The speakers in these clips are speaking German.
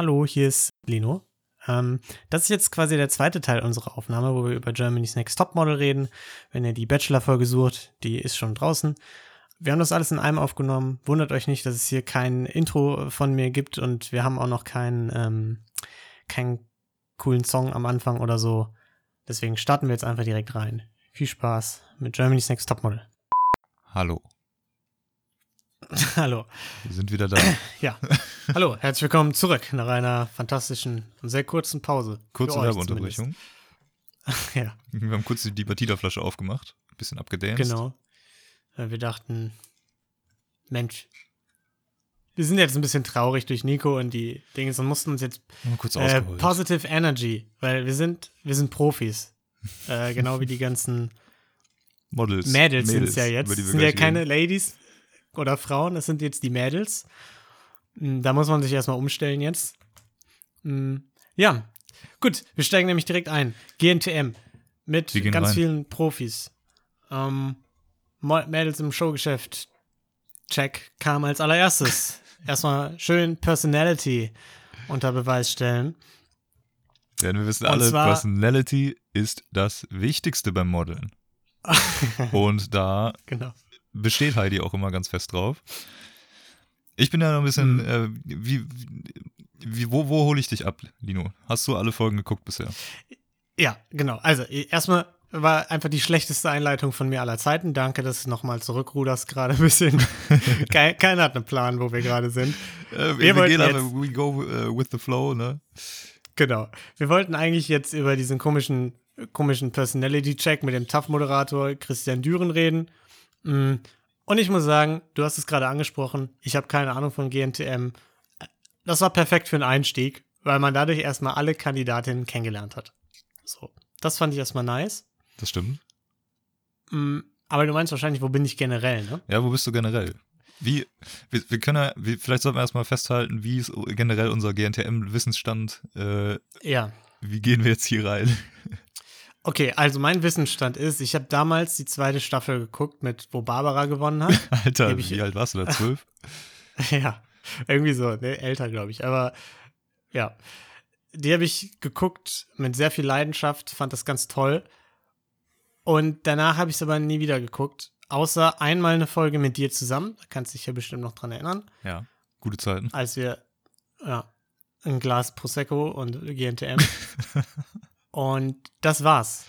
Hallo, hier ist Lino. Ähm, das ist jetzt quasi der zweite Teil unserer Aufnahme, wo wir über Germany's Next Topmodel reden. Wenn ihr die Bachelor-Folge sucht, die ist schon draußen. Wir haben das alles in einem aufgenommen. Wundert euch nicht, dass es hier kein Intro von mir gibt und wir haben auch noch keinen, ähm, keinen coolen Song am Anfang oder so. Deswegen starten wir jetzt einfach direkt rein. Viel Spaß mit Germany's Next Topmodel. Hallo, Hallo. wir sind wieder da. Ja. Hallo, herzlich willkommen zurück nach einer fantastischen und sehr kurzen Pause. Kurze Werbeunterbrechung. Ja, Wir haben kurz die Batida-Flasche aufgemacht, ein bisschen abgedanced. genau. Weil wir dachten, Mensch, wir sind jetzt ein bisschen traurig durch Nico und die Dinge und mussten uns jetzt äh. Positive Energy, weil wir sind, wir sind Profis. Äh, genau wie die ganzen Models. Mädels sind es ja jetzt. sind ja keine. Ladies oder Frauen, das sind jetzt die Mädels. Mm, Da muss man sich erstmal umstellen jetzt. Mm, Ja, gut, wir steigen nämlich direkt ein. GNTM mit ganz rein. vielen Profis. Ähm, Mädels im Showgeschäft. Check kam als allererstes. Erstmal schön Personality unter Beweis stellen. Denn wir wissen alle, zwar- Personality ist das Wichtigste beim Modeln. Und da Genau. Besteht Heidi auch immer ganz fest drauf. Ich bin ja noch ein bisschen, Mhm. äh, wie, wie, wo, wo hole ich dich ab, Lino? Hast du alle Folgen geguckt bisher? Ja, genau. Also, e- erstmal war einfach die schlechteste Einleitung von mir aller Zeiten. Danke, dass du nochmal zurückruderst gerade ein bisschen. Kei- Keiner hat einen Plan, wo wir gerade sind. Äh, Wir wollten gehen jetzt- we go äh, with the flow, ne? Genau. Wir wollten eigentlich jetzt über diesen komischen, komischen Personality-Check mit dem TAF-Moderator Christian Düren reden. Mm. Und ich muss sagen, du hast es gerade angesprochen, ich habe keine Ahnung von GNTM. Das war perfekt für einen Einstieg, weil man dadurch erstmal alle Kandidatinnen kennengelernt hat. So. Das fand ich erstmal nice. Das stimmt. Mm, Aber du meinst wahrscheinlich, wo bin ich generell, ne? Ja, wo bist du generell? Wie, wir, wir können ja, wir, vielleicht sollten wir erstmal festhalten, wie ist generell unser GNTM-Wissensstand, äh, Ja. wie gehen wir jetzt hier rein? Okay, also mein Wissensstand ist, ich habe damals die zweite Staffel geguckt, mit wo Barbara gewonnen hat. Alter, ich- wie alt warst du da? Zwölf? ja, irgendwie so, ne, älter, glaube ich. Aber ja, die habe ich geguckt mit sehr viel Leidenschaft, fand das ganz toll. Und danach habe ich es aber nie wieder geguckt. Außer einmal eine Folge mit dir zusammen, da kannst du dich ja bestimmt noch dran erinnern, Ja, gute Zeiten. als wir ja, ein Glas Prosecco und GNTM. und das war's.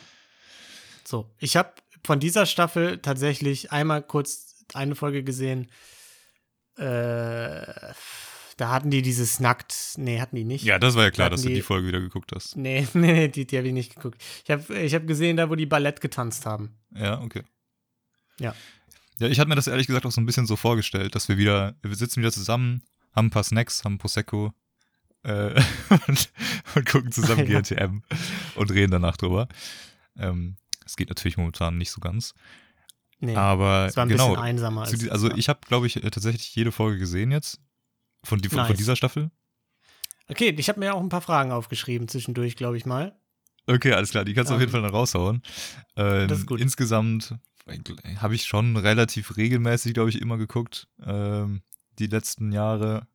So, ich habe von dieser Staffel tatsächlich einmal kurz eine Folge gesehen. Äh, da hatten die dieses Nackt. Nee, hatten die nicht. Ja, das war ja klar, Hatten dass du die- die Folge wieder geguckt hast. Nee, nee, nee, die, die habe ich nicht geguckt. Ich habe ich hab gesehen, da wo die Ballett getanzt haben. Ja, okay. Ja. Ja, ich hatte mir das ehrlich gesagt auch so ein bisschen so vorgestellt, dass wir wieder, wir sitzen wieder zusammen, haben ein paar Snacks, haben Prosecco äh, und, und gucken zusammen Ja. GNTM und reden danach drüber. Ähm, Es geht natürlich momentan nicht so ganz. Nee, Aber es war ein genau, bisschen einsamer. Als, also ja. ich habe, glaube ich, äh, tatsächlich jede Folge gesehen jetzt. Von, die, von, von Nice. dieser Staffel. Okay, ich habe mir auch ein paar Fragen aufgeschrieben zwischendurch, glaube ich mal. Okay, alles klar, die kannst du auf jeden Fall noch raushauen. Ähm, Das ist gut. Insgesamt habe ich schon relativ regelmäßig, glaube ich, immer geguckt. Ähm, die letzten Jahre.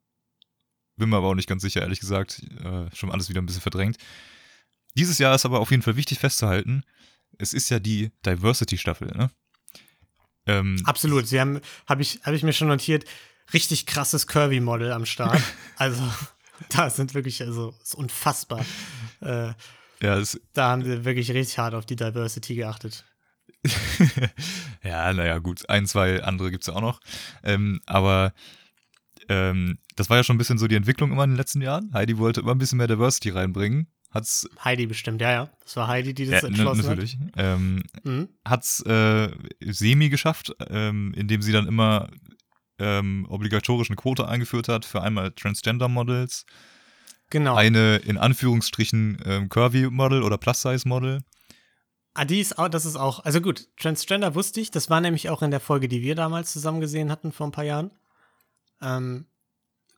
Bin mir aber auch nicht ganz sicher, ehrlich gesagt. Äh, schon alles wieder ein bisschen verdrängt. Dieses Jahr ist aber auf jeden Fall wichtig festzuhalten, es ist ja die Diversity-Staffel, ne? Ähm, Absolut. Sie haben, habe ich, hab ich mir schon notiert, richtig krasses Curvy-Model am Start. also, da sind wirklich, also, ist unfassbar. Äh, ja, es, da haben sie wirklich richtig hart auf die Diversity geachtet. ja, naja, gut. Ein, zwei andere gibt es ja auch noch. Ähm, aber ähm, das war ja schon ein bisschen so die Entwicklung immer in den letzten Jahren. Heidi wollte immer ein bisschen mehr Diversity reinbringen. Hat's Heidi bestimmt, ja, ja. Das war Heidi, die das ja, entschlossen natürlich. Ähm, hat. Mhm. hat's äh, semi geschafft, ähm, indem sie dann immer ähm, obligatorisch eine Quote eingeführt hat für einmal Transgender-Models, Genau. eine in Anführungsstrichen ähm, Curvy-Model oder Plus-Size-Model. Ah, die ist auch, das ist auch, also gut, Transgender wusste ich, das war nämlich auch in der Folge, die wir damals zusammen gesehen hatten vor ein paar Jahren. Ähm,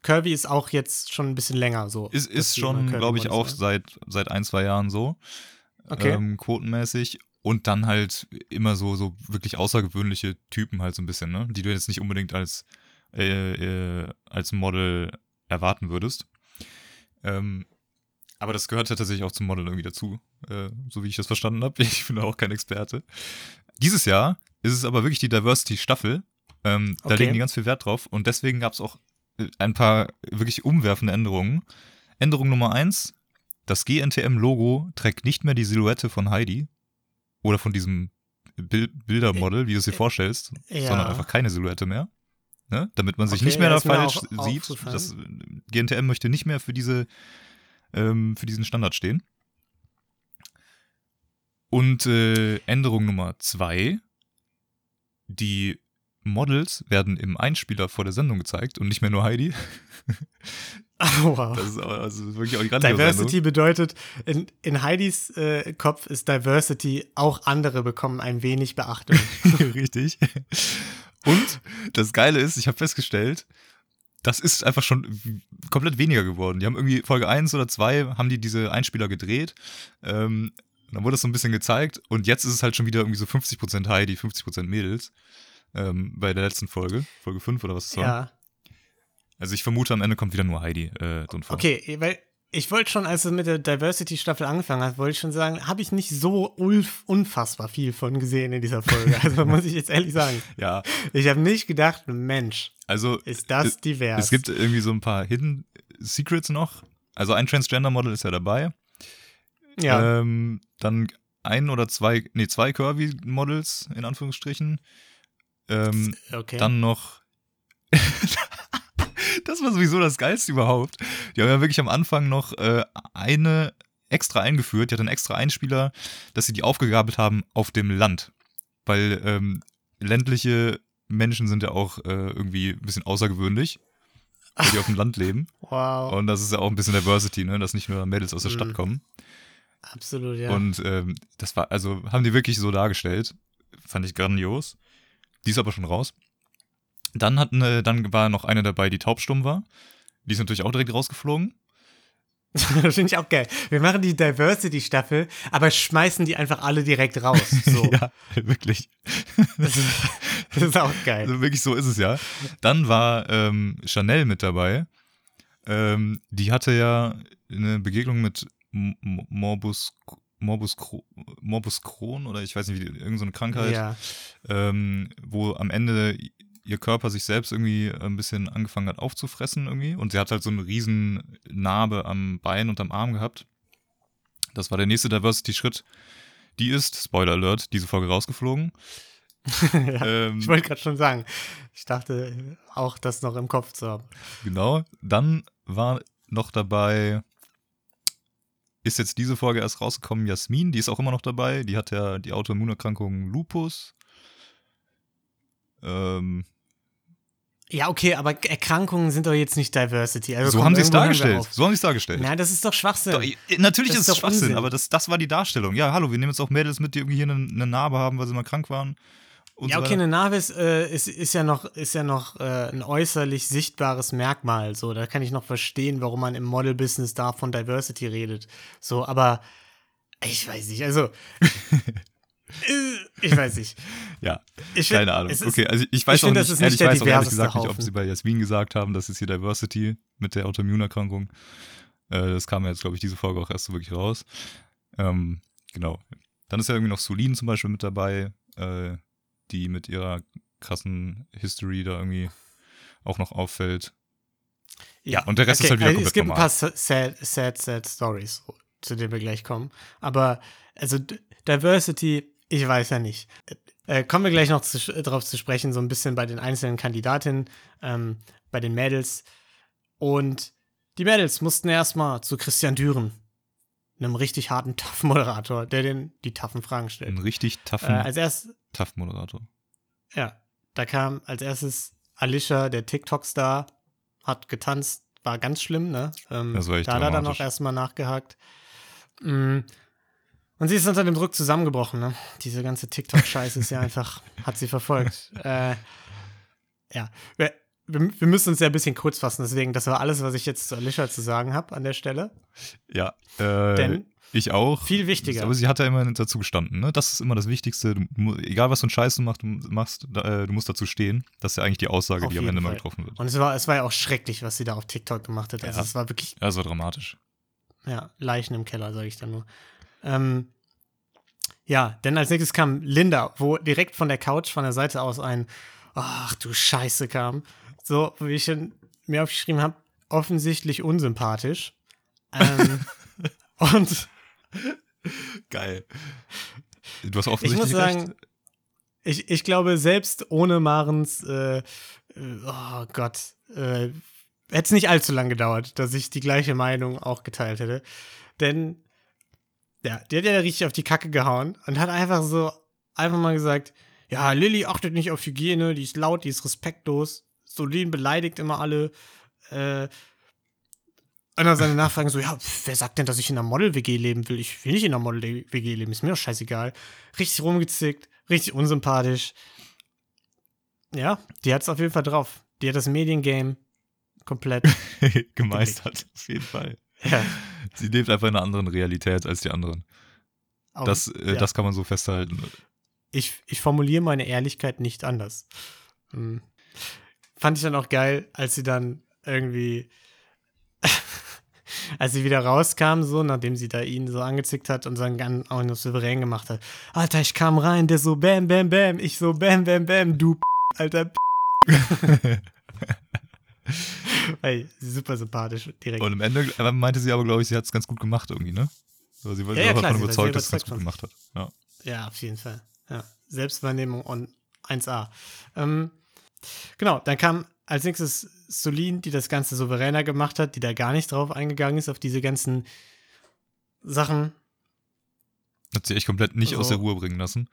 Curvy ist auch jetzt schon ein bisschen länger so. Ist, ist schon, glaube ich, auch sind. seit, seit ein, zwei Jahren so. Okay. Ähm, quotenmäßig. Und dann halt immer so, so wirklich außergewöhnliche Typen halt so ein bisschen, ne? Die du jetzt nicht unbedingt als, äh, äh, als Model erwarten würdest. Ähm, aber das gehört ja tatsächlich auch zum Model irgendwie dazu, äh, so wie ich das verstanden habe. Ich bin auch kein Experte. Dieses Jahr ist es aber wirklich die Diversity-Staffel. Ähm, okay. Da legen die ganz viel Wert drauf und deswegen gab es auch äh, ein paar wirklich umwerfende Änderungen. Änderung Nummer eins: Das GNTM-Logo trägt nicht mehr die Silhouette von Heidi oder von diesem Bildermodel, wie du es dir vorstellst, ja. sondern einfach keine Silhouette mehr. Ne? Damit man sich okay, nicht mehr da falsch sieht. das GNTM möchte nicht mehr für diese ähm, für diesen Standard stehen. Und äh, Änderung Nummer zwei, die Models werden im Einspieler vor der Sendung gezeigt und nicht mehr nur Heidi. Oh, wow. Das ist also wirklich auch die Diversity Sendung. bedeutet, in, in Heidis äh, Kopf ist Diversity, auch andere bekommen ein wenig Beachtung. Richtig. Und das Geile ist, ich habe festgestellt, das ist einfach schon komplett weniger geworden. Die haben irgendwie Folge 1 oder 2 haben die diese Einspieler gedreht. Ähm, dann wurde das so ein bisschen gezeigt und jetzt ist es halt schon wieder irgendwie so 50% Heidi, 50% Mädels. Ähm, bei der letzten Folge, Folge 5 oder was ist das ja. war. Also ich vermute, am Ende kommt wieder nur Heidi äh, drin vor. Okay, weil ich wollte schon, als es mit der Diversity-Staffel angefangen hat, wollte ich schon sagen, habe ich nicht so unfassbar viel von gesehen in dieser Folge. Also muss ich jetzt ehrlich sagen. ja. Ich habe nicht gedacht, Mensch, also, ist das es, divers. Es gibt irgendwie so ein paar Hidden Secrets noch. Also ein Transgender-Model ist ja dabei. Ja. Ähm, dann ein oder zwei, nee, zwei Curvy-Models, in Anführungsstrichen. Ähm, okay. Dann noch das war sowieso das Geilste überhaupt. Die haben ja wirklich am Anfang noch äh, eine extra eingeführt, die hat einen extra Einspieler, dass sie die aufgegabelt haben auf dem Land. Weil ähm, ländliche Menschen sind ja auch äh, irgendwie ein bisschen außergewöhnlich, weil die auf dem Land leben. Wow. Und das ist ja auch ein bisschen Diversity, ne? dass nicht nur Mädels aus der Stadt mhm. kommen. Absolut, ja. Und ähm, das war, also haben die wirklich so dargestellt. Fand ich grandios. Die ist aber schon raus. Dann, hatten, äh, dann war noch eine dabei, die taubstumm war. Die ist natürlich auch direkt rausgeflogen. das finde ich auch geil. Wir machen die Diversity-Staffel, aber schmeißen die einfach alle direkt raus. So. ja, wirklich. Das ist, das ist, auch geil. Also wirklich so ist es ja. Dann war ähm, Chanel mit dabei. Ähm, die hatte ja eine Begegnung mit Morbus, Morbus, Morbus Crohn oder ich weiß nicht, wie irgendeine so Krankheit, ja. ähm, wo am Ende ihr Körper sich selbst irgendwie ein bisschen angefangen hat aufzufressen irgendwie. Und sie hat halt so eine riesen Narbe am Bein und am Arm gehabt. Das war der nächste Diversity-Schritt. Die ist, Spoiler Alert, diese Folge rausgeflogen. ja, ähm, ich wollte gerade schon sagen. Ich dachte auch, das noch im Kopf zu haben. Genau. Dann war noch dabei, ist jetzt diese Folge erst rausgekommen, Jasmin, die ist auch immer noch dabei. Die hat ja die Autoimmunerkrankung Lupus. Ähm, ja, okay, aber Erkrankungen sind doch jetzt nicht Diversity. Also so haben sie es dargestellt. So haben sie es dargestellt. Nein, das ist doch Schwachsinn. Doch, natürlich das ist, es Schwachsinn, Unsinn. aber das, das war die Darstellung. Ja, hallo, wir nehmen jetzt auch Mädels mit, die irgendwie hier eine, eine Narbe haben, weil sie mal krank waren. Ja, okay, eine Narbe ist, äh, ist, ist ja noch, ist ja noch äh, ein äußerlich sichtbares Merkmal. So, da kann ich noch verstehen, warum man im Model-Business da von Diversity redet. So, aber ich weiß nicht, also Ich weiß nicht. ja, ich keine Ahnung. Ist, okay, also ich weiß ich auch find, nicht, ehrlich, ich weiß auch ehrlich gesagt Haufen. nicht, ob sie bei Jasmin gesagt haben, das ist hier Diversity mit der Autoimmunerkrankung. Äh, das kam ja jetzt, glaube ich, diese Folge auch erst so wirklich raus. Ähm, genau. Dann ist ja irgendwie noch Sulin zum Beispiel mit dabei, äh, die mit ihrer krassen History da irgendwie auch noch auffällt. Ja, und der Rest okay, ist halt wieder also komplett normal. Es gibt ein paar sad, sad, sad Stories, zu denen wir gleich kommen. Aber also Diversity ich weiß ja nicht. Äh, kommen wir gleich noch zu, drauf zu sprechen, so ein bisschen bei den einzelnen Kandidatinnen, ähm, bei den Mädels. Und die Mädels mussten erstmal zu Christian Düren, einem richtig harten Tough-Moderator, der den die taffen Fragen stellt. Ein richtig toughen, äh, als erst, Tough-Moderator. Ja, da kam als erstes Alicia, der TikTok-Star, hat getanzt, war ganz schlimm, ne? Ähm, das war echt Da hat er dann auch erstmal nachgehakt. Mhm. Und sie ist unter dem Druck zusammengebrochen, ne? Diese ganze TikTok-Scheiße ist ja einfach, hat sie verfolgt. Äh, ja, wir, wir, müssen uns ja ein bisschen kurz fassen, deswegen, das war alles, was ich jetzt zu Alicia zu sagen habe an der Stelle. Ja. Äh, Denn Ich auch. Viel wichtiger. Aber sie hat ja immer dazu gestanden, ne? Das ist immer das Wichtigste. Du, egal, was für ein Scheiß du machst, du, machst, äh, du musst dazu stehen. Das ist ja eigentlich die Aussage, Auf die am Ende mal getroffen wird. Und es war, es war ja auch schrecklich, was sie da auf TikTok gemacht hat. Also Ja. es war wirklich, Ja, das war dramatisch. ja, Leichen im Keller, sage ich dann nur. Ähm, ja, denn als nächstes kam Linda, wo direkt von der Couch von der Seite aus ein Ach du Scheiße kam. So, wie ich mir aufgeschrieben habe, offensichtlich unsympathisch. Ähm, und Geil. Du hast ich offensichtlich muss sagen, recht. ich, ich glaube, selbst ohne Marens, äh, äh, oh Gott, äh, hätte es nicht allzu lang gedauert, dass ich die gleiche Meinung auch geteilt hätte. Denn, ja, die hat ja richtig auf die Kacke gehauen und hat einfach so, einfach mal gesagt, ja, Lilly achtet nicht auf Hygiene, die ist laut, die ist respektlos, Solin beleidigt immer alle, äh, und dann seine Nachfragen so, ja, wer sagt denn, dass ich in einer Model-WG leben will? Ich will nicht in einer Model-WG leben, ist mir doch scheißegal. Richtig rumgezickt, richtig unsympathisch. Ja, die hat es auf jeden Fall drauf. Die hat das Mediengame komplett. gemeistert. Auf jeden Fall. ja, Sie lebt einfach in einer anderen Realität als die anderen. auf- Das, äh, ja. das kann man so festhalten. ich, ich formuliere meine Ehrlichkeit nicht anders. Hm. Fand ich dann auch geil, als sie dann irgendwie, als sie wieder rauskam, so, nachdem sie da ihn so angezickt hat und dann ganz auch noch souverän gemacht hat. Alter, ich kam rein, der so bam, bam, bam, ich so bam, bam, bam, du alter Ey, super sympathisch, direkt. Und am Ende meinte sie aber, glaube ich, sie hat es ganz gut gemacht irgendwie, ne? So, sie war Ja, ja, davon klar, war überzeugt, dass sie es ganz gut gemacht hat. Ja. Ja, auf jeden Fall. Ja. Selbstwahrnehmung on 1A. Ähm, genau, dann kam als nächstes Solin, die das Ganze souveräner gemacht hat, die da gar nicht drauf eingegangen ist, auf diese ganzen Sachen. Hat sie echt komplett nicht aus So. der Ruhe bringen lassen.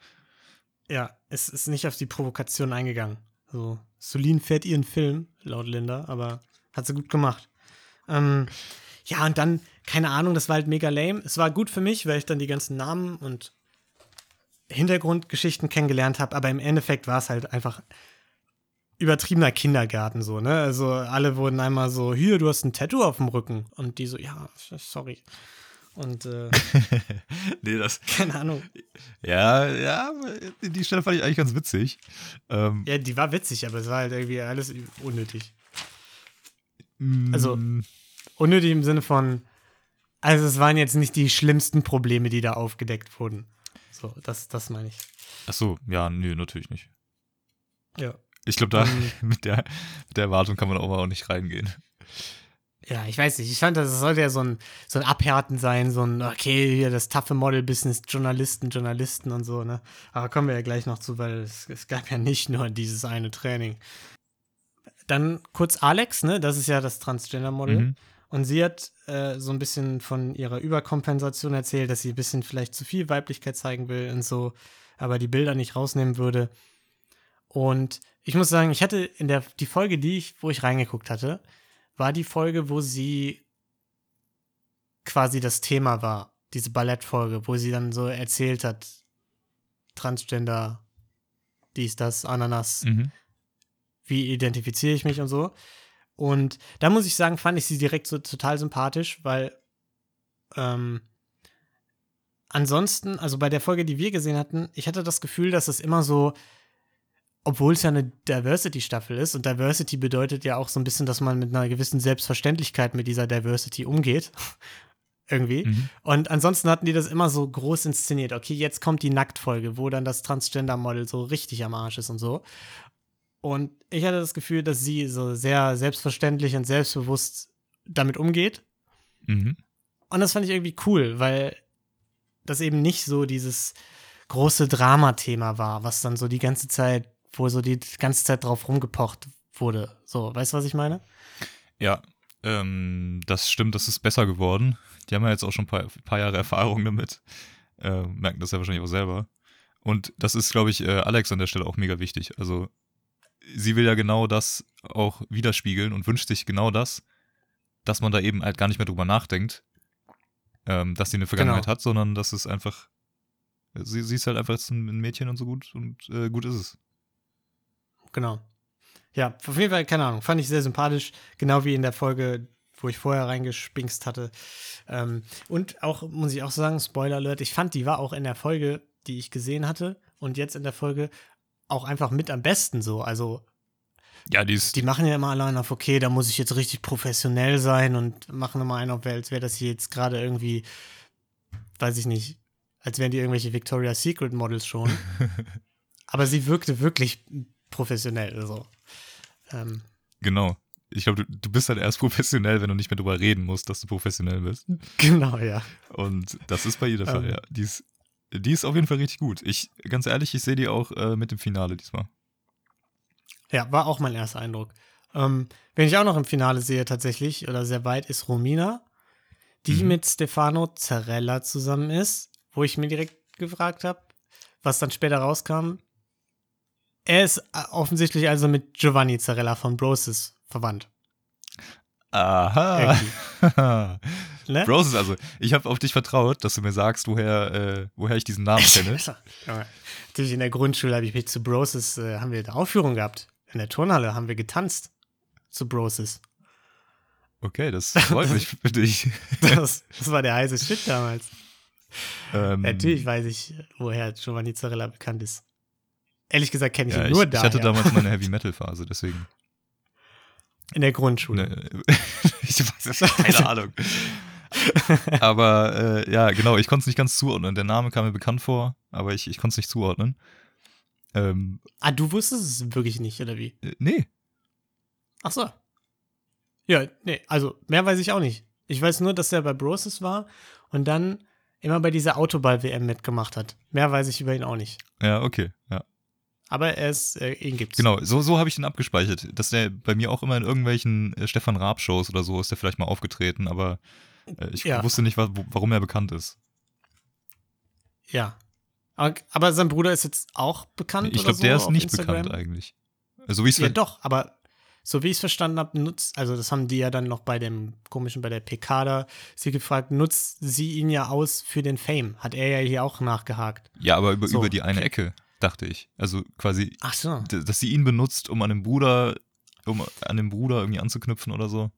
Ja, es ist nicht auf die Provokation eingegangen. So, Solin fährt ihren Film, laut Linda, aber hat sie gut gemacht. Ähm, ja, und dann, keine Ahnung, das war halt mega lame. Es war gut für mich, weil ich dann die ganzen Namen und Hintergrundgeschichten kennengelernt habe, aber im Endeffekt war es halt einfach übertriebener Kindergarten so, ne? Also alle wurden einmal so, hier, du hast ein Tattoo auf dem Rücken. Und die so, ja, sorry. Und äh, nee, das. keine Ahnung. Ja, ja, die Stelle fand ich eigentlich ganz witzig. Ähm, Ja, die war witzig, aber es war halt irgendwie alles unnötig. also- mm, Unnötig im Sinne von, also es waren jetzt nicht die schlimmsten Probleme, die da aufgedeckt wurden. So, das, das meine ich. Ach so, ja, nö, natürlich nicht. Ja. Ich glaube, da Ähm. mit, der, mit der Erwartung kann man auch mal auch nicht reingehen. Ja, ich weiß nicht. Ich fand, das sollte ja so ein, so ein Abhärten sein, so ein, okay, hier das taffe Model-Business, Journalisten, Journalisten und so, ne? Aber kommen wir ja gleich noch zu, weil es, es gab ja nicht nur dieses eine Training. Dann kurz Alex, ne? Das ist ja das Transgender-Model. Mhm. Und sie hat äh, so ein bisschen von ihrer Überkompensation erzählt, dass sie ein bisschen vielleicht zu viel Weiblichkeit zeigen will und so, aber die Bilder nicht rausnehmen würde. Und ich muss sagen, ich hatte in der die Folge, die ich, wo ich reingeguckt hatte, war die Folge, wo sie quasi das Thema war, diese Ballettfolge, wo sie dann so erzählt hat, Transgender, dies, das, Ananas, Mhm. wie identifiziere ich mich und so. Und da muss ich sagen, fand ich sie direkt so total sympathisch, weil ähm, ansonsten, also bei der Folge, die wir gesehen hatten, ich hatte das Gefühl, dass es immer so, obwohl es ja eine Diversity-Staffel ist und Diversity bedeutet ja auch so ein bisschen, dass man mit einer gewissen Selbstverständlichkeit mit dieser Diversity umgeht. Irgendwie. Mhm. Und ansonsten hatten die das immer so groß inszeniert. Okay, jetzt kommt die Nacktfolge, wo dann das Transgender-Model so richtig am Arsch ist und so. Und ich hatte das Gefühl, dass sie so sehr selbstverständlich und selbstbewusst damit umgeht. Mhm. Und das fand ich irgendwie cool, weil das eben nicht so dieses große Dramathema war, was dann so die ganze Zeit, wo so die ganze Zeit drauf rumgepocht wurde. So, weißt du, was ich meine? Ja, ähm, das stimmt, das ist besser geworden. Die haben ja jetzt auch schon ein paar, paar Jahre Erfahrung damit. Äh, merken das ja wahrscheinlich auch selber. Und das ist, glaube ich, äh, Alex an der Stelle auch mega wichtig. Also, sie will ja genau das auch widerspiegeln und wünscht sich genau das, dass man da eben halt gar nicht mehr drüber nachdenkt, ähm, dass sie eine Vergangenheit Genau. hat, sondern dass es einfach, sie, sie ist halt einfach jetzt ein Mädchen und so gut und äh, gut ist es. Genau. Ja, auf jeden Fall, keine Ahnung, fand ich sehr sympathisch, genau wie in der Folge, wo ich vorher reingespinkst hatte. Ähm, und auch, muss ich auch sagen, Spoiler Alert, ich fand, die war auch in der Folge, die ich gesehen hatte und jetzt in der Folge auch einfach mit am besten so. Also Ja, die die machen ja immer allein auf, okay, da muss ich jetzt richtig professionell sein und machen immer einen auf, als wäre das hier jetzt gerade irgendwie, weiß ich nicht, als wären die irgendwelche Victoria's Secret Models schon. Aber sie wirkte wirklich professionell. Also, ähm, genau. Ich glaube, du, du bist halt erst professionell, wenn du nicht mehr drüber reden musst, dass du professionell bist. genau, ja. Und das ist bei ihr der Fall, Ähm. ja. Die ist, die ist auf jeden Fall richtig gut. Ich, ganz ehrlich, ich sehe die auch äh, mit dem Finale diesmal. Ja, war auch mein erster Eindruck. Ähm, wenn ich auch noch im Finale sehe, tatsächlich, oder sehr weit, ist Romina, die Mhm. mit Stefano Zarella zusammen ist, wo ich mir direkt gefragt habe, was dann später rauskam. Er ist äh, offensichtlich also mit Giovanni Zarella von Broses verwandt. Aha. Ne? Roses, also, ich habe auf dich vertraut, dass du mir sagst, woher, äh, woher ich diesen Namen kenne. Natürlich in der Grundschule habe ich mich zu Broses, äh, haben wir eine Aufführung gehabt. In der Turnhalle haben wir getanzt zu Broses. Okay, das freut mich für dich. Das, das war der heiße Shit damals. Ähm, Natürlich weiß ich, woher Giovanni Zarella bekannt ist. Ehrlich gesagt kenne ich ja, ihn ich, nur ich daher. hatte damals meine Heavy Metal Phase, deswegen. in der Grundschule. Ne, ich weiß es keine Ahnung. aber äh, ja, genau, ich konnte es nicht ganz zuordnen. Der Name kam mir bekannt vor, aber ich, ich konnte es nicht zuordnen. Ähm, Ah, du wusstest es wirklich nicht, oder wie? äh, nee, Ach so. Ja, nee, also mehr weiß ich auch nicht. Ich weiß nur, dass er bei Broses war und dann immer bei dieser Autoball-WM mitgemacht hat. Mehr weiß ich über ihn auch nicht. ja, okay, ja. Aber er ist, äh, ihn gibt's. Genau, so, so habe ich ihn abgespeichert. Dass der bei mir auch immer in irgendwelchen äh, Stefan Raab-Shows oder so ist der vielleicht mal aufgetreten, aber äh, ich Ja. wusste nicht, wa warum er bekannt ist. Ja. Aber, aber sein Bruder ist jetzt auch bekannt. Ich oder glaube, der so ist auf nicht Instagram? bekannt eigentlich. So wie es Ja, doch, aber so wie ich es verstanden habe, nutzt, also das haben die ja dann noch bei dem komischen, bei der PK da, sie gefragt, nutzt sie ihn ja aus für den Fame? Hat er ja hier auch nachgehakt. Ja, aber über, So, über die eine. Ecke, dachte ich. Also quasi, Ach so. dass sie ihn benutzt, um an dem Bruder, um an dem Bruder irgendwie anzuknüpfen oder so.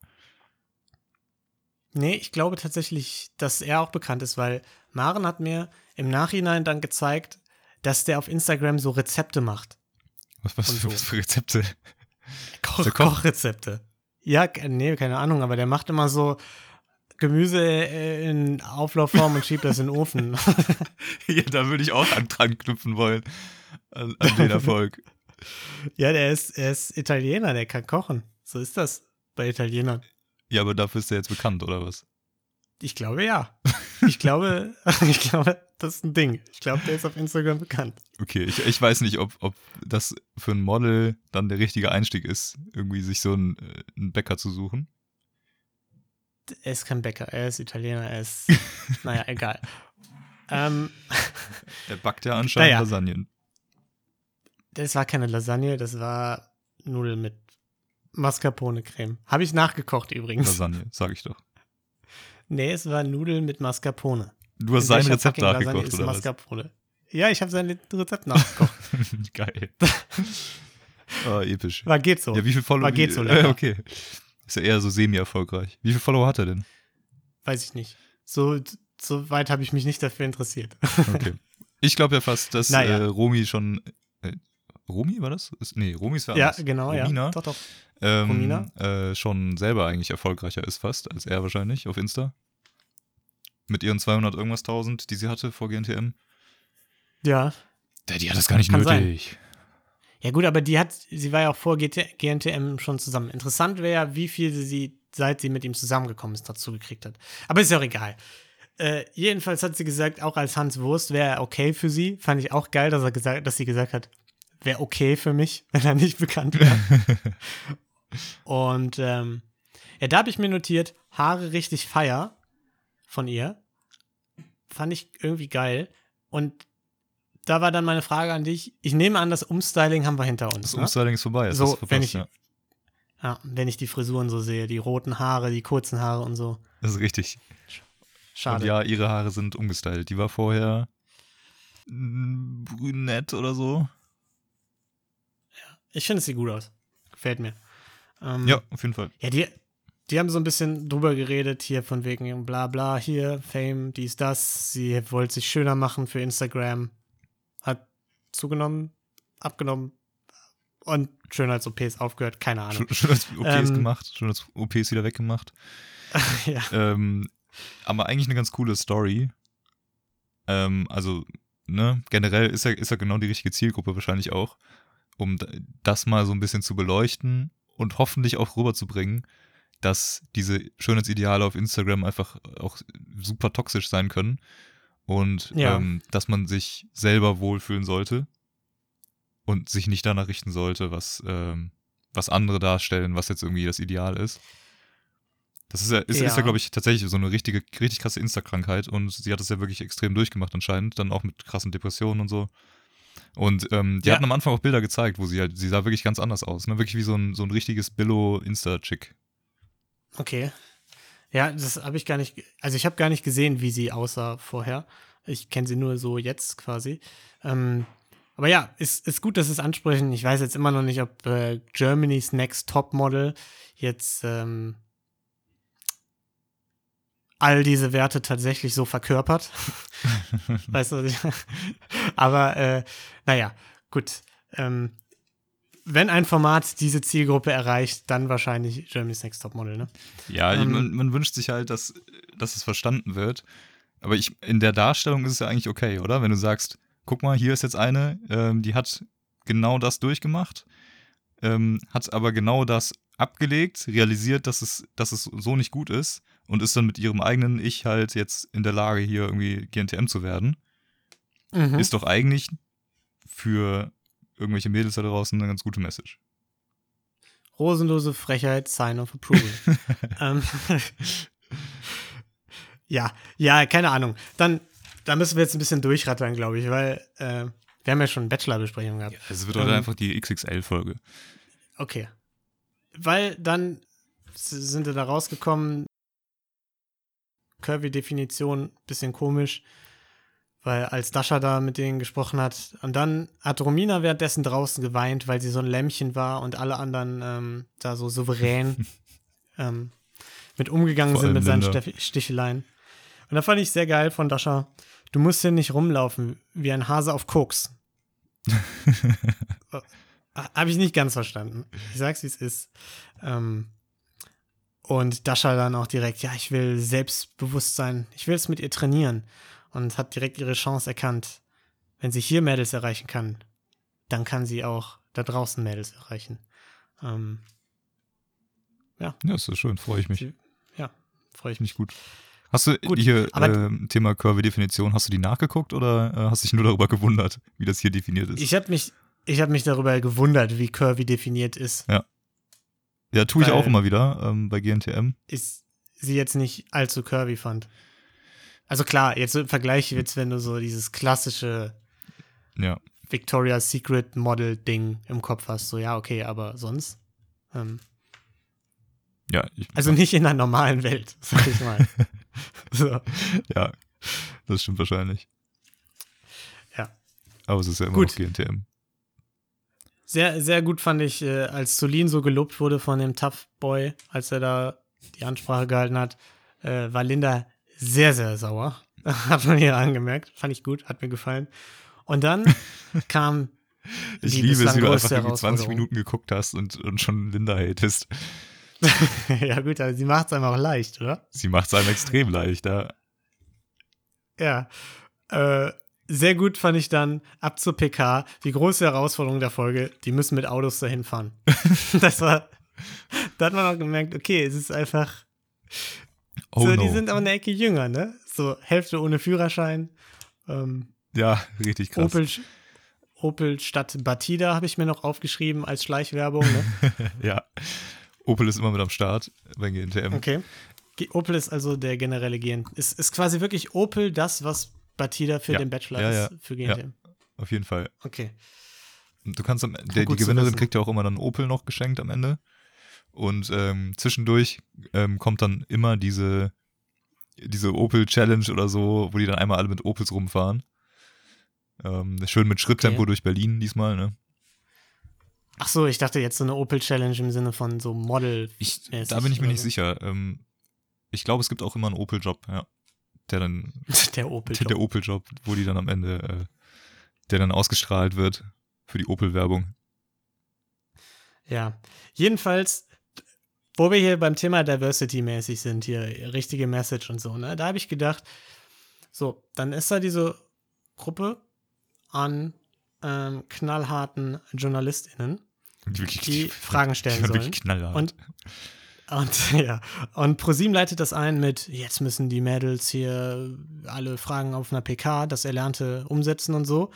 Nee, ich glaube tatsächlich, dass er auch bekannt ist, weil Maren hat mir im Nachhinein dann gezeigt, dass der auf Instagram so Rezepte macht. Was, was, so. was für Rezepte? Koch? Kochrezepte. Ja, nee, keine Ahnung, aber der macht immer so Gemüse äh, in Auflaufform und schiebt das in den Ofen. ja, da würde ich auch an, dran knüpfen wollen. An, an den Erfolg. ja, der ist, er ist Italiener, der kann kochen. So ist das bei Italienern. Ja, aber dafür ist er jetzt bekannt, oder was? Ich glaube ja. Ich glaube, ich glaube, das ist ein Ding. Ich glaube, der ist auf Instagram bekannt. Okay, ich, ich weiß nicht, ob, ob das für ein Model dann der richtige Einstieg ist, irgendwie sich so einen, äh, einen Bäcker zu suchen. Er ist kein Bäcker, er ist Italiener, er ist, naja, egal. Ähm, Er backt ja anscheinend Naja. Lasagnen. das war keine Lasagne, das war Nudeln mit Mascarpone-Creme. Habe ich nachgekocht übrigens. Lasagne, sag ich doch. Nee, es war Nudeln mit Mascarpone. Du hast In sein Rezept nachgekocht, oder was? Mascarpone? Ja, ich habe sein Rezept nachgekocht. Geil. oh, episch. War geht so. Ja, wie viel Follower? War geht so lecker. äh, okay. Ist ja eher so semi-erfolgreich. Wie viele Follower hat er denn? Weiß ich nicht. So, so weit habe ich mich nicht dafür interessiert. Okay. Ich glaube ja fast, dass Naja. äh, Romy schon. Äh, Romy war das? Ist, nee, Romy ist ja, anders. genau, Romina, ja. Doch, doch. ähm, Romina? Äh, schon selber eigentlich erfolgreicher ist fast als er wahrscheinlich auf Insta. Mit ihren 200 irgendwas tausend, die sie hatte vor GNTM. Ja. Der, die hat das gar nicht Kann sein. Ja, gut, aber die hat, sie war ja auch vor GT, GNTM schon zusammen. Interessant wäre ja, wie viel sie, seit sie mit ihm zusammengekommen ist, dazu gekriegt hat. Aber ist ja auch egal. Äh, jedenfalls hat sie gesagt, auch als Hans Wurst wäre er okay für sie. Fand ich auch geil, dass, er gesagt, dass sie gesagt hat, wäre okay für mich, wenn er nicht bekannt wäre. Und ähm, ja, da habe ich mir notiert, Haare richtig feier von ihr. Fand ich irgendwie geil. Und da war dann meine Frage an dich. Ich nehme an, das Umstyling haben wir hinter uns. Das ne? Umstyling ist vorbei. Das So, verpasst, wenn ich- ja. Ja, wenn ich die Frisuren so sehe, die roten Haare, die kurzen Haare und so. Das ist richtig. Schade. Und ja, ihre Haare sind umgestylt. Die war vorher brünett oder so. Ich finde, es sieht gut aus. Gefällt mir. Ähm, Ja, auf jeden Fall. Ja, die, die haben so ein bisschen drüber geredet, hier von wegen bla bla, hier, Fame, dies, das. Sie wollte sich schöner machen für Instagram. Zugenommen, abgenommen und Schönheits-OPs aufgehört, keine Ahnung. Schönheits-OPs ähm, gemacht, Schönheits-OPs wieder weggemacht. ja. Ähm, aber eigentlich eine ganz coole Story. Ähm, also, ne, generell ist er, ist er genau die richtige Zielgruppe wahrscheinlich auch, um das mal so ein bisschen zu beleuchten und hoffentlich auch rüberzubringen, dass diese Schönheitsideale auf Instagram einfach auch super toxisch sein können und ja. ähm, dass man sich selber wohlfühlen sollte und sich nicht danach richten sollte, was, ähm, was andere darstellen, was jetzt irgendwie das Ideal ist. Das ist ja, ist, ja. ist ja glaube ich, tatsächlich so eine richtige, richtig krasse Insta-Krankheit und sie hat es ja wirklich extrem durchgemacht anscheinend, dann auch mit krassen Depressionen und so. Und ähm, die ja. hatten am Anfang auch Bilder gezeigt, wo sie halt, sie sah wirklich ganz anders aus, ne? Wirklich wie so ein, so ein richtiges Billo-Insta-Chick. Okay. Ja, das habe ich gar nicht, also ich habe gar nicht gesehen, wie sie aussah vorher. Ich kenne sie nur so jetzt quasi. Ähm, aber ja, ist, ist gut, dass es ansprechen. Ich weiß jetzt immer noch nicht, ob äh, Germany's Next Top Model jetzt ähm, all diese Werte tatsächlich so verkörpert. weißt du, aber äh, naja, gut. Ähm, wenn ein Format diese Zielgruppe erreicht, dann wahrscheinlich Germany's Next Top Model, ne? Ja, ähm, man, man, wünscht sich halt, dass, dass es verstanden wird. Aber ich, in der Darstellung ist es ja eigentlich okay, oder? Wenn du sagst, guck mal, hier ist jetzt eine, ähm, die hat genau das durchgemacht, ähm, hat aber genau das abgelegt, realisiert, dass es, dass es so nicht gut ist und ist dann mit ihrem eigenen Ich halt jetzt in der Lage, hier irgendwie GNTM zu werden. Mhm. Ist doch eigentlich für irgendwelche Mädels da draußen eine ganz gute Message. Rosenlose Frechheit, Sign of Approval. ähm, ja, ja, keine Ahnung. Dann, da müssen wir jetzt ein bisschen durchrattern, glaube ich, weil äh, wir haben ja schon Bachelor-Besprechung gehabt. Ja, es wird heute ähm, einfach die XXL-Folge. Okay. Weil dann sind wir da rausgekommen, Curvy-Definition, bisschen komisch weil als Dasha da mit denen gesprochen hat, und dann hat Romina währenddessen draußen geweint, weil sie so ein Lämmchen war und alle anderen ähm, da so souverän ähm, mit umgegangen Vor sind mit seinen Linda. Sticheleien. Und da fand ich sehr geil von Dasha. Du musst hier nicht rumlaufen wie ein Hase auf Koks. Habe ich nicht ganz verstanden. Ich sag's, wie es ist. Ähm, und Dasha dann auch direkt, ja, ich will Selbstbewusstsein, ich will es mit ihr trainieren und hat direkt ihre Chance erkannt. Wenn sie hier Mädels erreichen kann, dann kann sie auch da draußen Mädels erreichen. Ähm, ja. Ja, ist so schön, freue ich mich. Ja, freue ich mich. Gut. Hast du gut, hier äh, Thema Curve-Definition, hast du die nachgeguckt oder äh, hast dich nur darüber gewundert, wie das hier definiert ist? Ich habe mich, hab mich darüber gewundert, wie Curvy definiert ist. Ja. Ja, tue ich auch immer wieder ähm, bei GNTM. Ist sie jetzt nicht allzu curvy fand. Also klar, jetzt im Vergleich jetzt, wenn du so dieses klassische ja. Victoria's Secret Model Ding im Kopf hast, so ja, okay, aber sonst. Ähm, ja, ich, also nicht in einer normalen Welt, sag ich mal. so. Ja, das stimmt wahrscheinlich. Ja. Aber es ist ja immer gut. noch GNTM. Sehr, sehr gut fand ich, äh, als Solin so gelobt wurde von dem Tough Boy, als er da die Ansprache gehalten hat, äh, war Linda sehr, sehr sauer. Hat man hier angemerkt. Fand ich gut, hat mir gefallen. Und dann kam. ich liebe es, wie du einfach irgendwie 20 Minuten geguckt hast und, und schon Linda hatest. ja, gut, aber sie macht es einem auch leicht, oder? Sie macht es einem extrem leicht, ja. Ja. Äh, sehr gut fand ich dann ab zur PK die große Herausforderung der Folge, die müssen mit Autos dahin fahren. das war, da hat man auch gemerkt, okay, es ist einfach, Oh so, no. die sind auch eine Ecke jünger, ne? So Hälfte ohne Führerschein. Ähm, ja, richtig krass. Opel, Opel statt Batida habe ich mir noch aufgeschrieben als Schleichwerbung. Ne? ja, Opel ist immer mit am Start bei GNTM. Okay. Opel ist also der generelle GNTM. Ist, ist quasi wirklich Opel das, was Batida für ja. den Bachelor ja, ist für GNTM? Ja, auf jeden Fall. Okay. Du kannst am, der, die Gewinnerin kriegt ja auch immer dann Opel noch geschenkt am Ende. Und ähm, zwischendurch ähm, kommt dann immer diese, diese Opel Challenge oder so, wo die dann einmal alle mit Opels rumfahren. Ähm, schön mit Schritttempo okay. durch Berlin diesmal, ne? Ach so, ich dachte jetzt so eine Opel Challenge im Sinne von so Model. Ich, da bin ich mir nicht so. sicher. Ähm, ich glaube, es gibt auch immer einen Opel-Job, ja. Der dann, Der Opel. der, der Opel-Job, wo die dann am Ende, äh, der dann ausgestrahlt wird für die Opel-Werbung. Ja. Jedenfalls, wo wir hier beim Thema Diversity-mäßig sind, hier richtige Message und so, ne, da habe ich gedacht, so, dann ist da diese Gruppe an ähm, knallharten JournalistInnen, Die, wirklich, die Fragen stellen die sollen. knallhart. Und, und ja, und ProSieben leitet das ein mit, jetzt müssen die Mädels hier alle Fragen auf einer PK, das Erlernte umsetzen und so.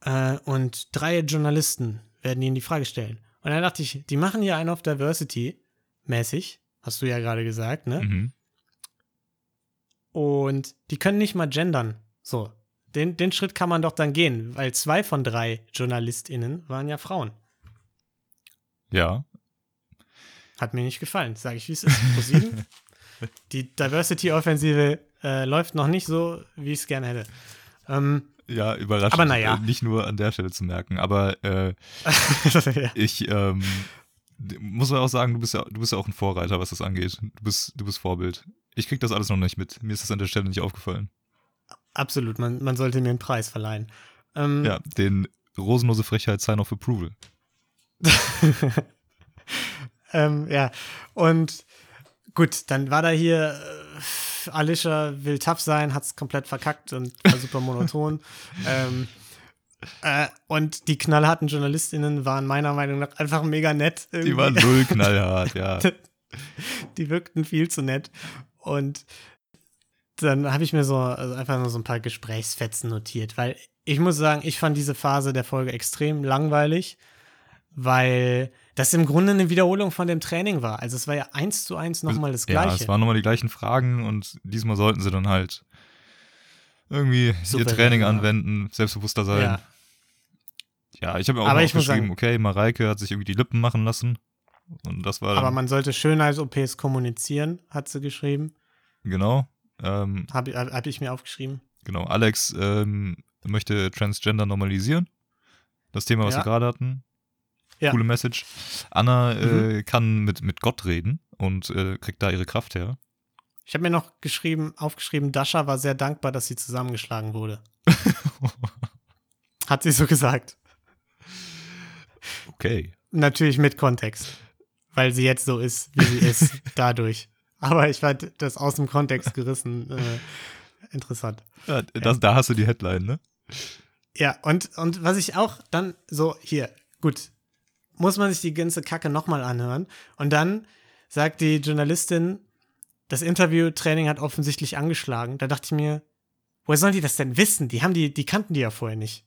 Äh, und drei Journalisten werden ihnen die Frage stellen. Und dann dachte ich, die machen hier einen auf Diversity mäßig, hast du ja gerade gesagt, ne? mhm. Und die können nicht mal gendern. So. Den, den Schritt kann man doch dann gehen, weil zwei von drei JournalistInnen waren ja Frauen. Ja, Hat mir nicht gefallen, sage ich, wie es ist. ProSieben, die Diversity-Offensive äh, läuft noch nicht so, wie ich es gerne hätte. Ähm, ja, überraschend. Aber naja. äh, Nicht nur an der Stelle zu merken, aber äh, ja. ich ähm, muss man auch sagen, du bist ja, du bist ja auch ein Vorreiter, was das angeht. Du bist, du bist Vorbild. Ich krieg das alles noch nicht mit. Mir ist das an der Stelle nicht aufgefallen. Absolut, man, man sollte mir einen Preis verleihen. Ähm, Ja, den rosenlose Frechheit Sign of Approval. ähm, ja, und gut, dann war da hier, äh, Alicia will tough sein, hat es komplett verkackt und war super monoton. ähm, äh, und die knallharten JournalistInnen waren meiner Meinung nach einfach mega nett. Die irgendwie. waren null knallhart, ja. die wirkten viel zu nett. Und dann habe ich mir so also einfach nur so ein paar Gesprächsfetzen notiert, weil ich muss sagen, ich fand diese Phase der Folge extrem langweilig, weil das im Grunde eine Wiederholung von dem Training war. Also es war ja eins zu eins nochmal das Ja, Gleiche. es waren nochmal die gleichen Fragen und diesmal sollten sie dann halt irgendwie ihr Souverän, Training ja. anwenden, selbstbewusster sein. ja. Ja, ich habe mir auch Aber ich sagen- okay, Mareike hat sich irgendwie die Lippen machen lassen. Und das war Aber man sollte schön als OPs kommunizieren, hat sie geschrieben. genau. Ähm, Habe hab ich mir aufgeschrieben. genau, Alex ähm, möchte Transgender normalisieren. Das Thema, was Ja. wir gerade hatten. Ja. Coole Message. Anna äh, Mhm. kann mit, mit Gott reden und äh, kriegt da ihre Kraft her. Ich habe mir noch geschrieben, aufgeschrieben, Dasha war sehr dankbar, dass sie zusammengeschlagen wurde. Hat sie so gesagt. Okay. Natürlich mit Kontext. Weil sie jetzt so ist, wie sie ist, dadurch. Aber ich fand das aus dem Kontext gerissen äh, interessant. Ja, das, Da hast du die Headline, ne? Ja, und, und was ich auch dann so, hier, gut, muss man sich die ganze Kacke nochmal anhören. Und dann sagt die Journalistin, das Interviewtraining hat offensichtlich angeschlagen. Da dachte ich mir, woher sollen die das denn wissen? Die haben die, die kannten die ja vorher nicht.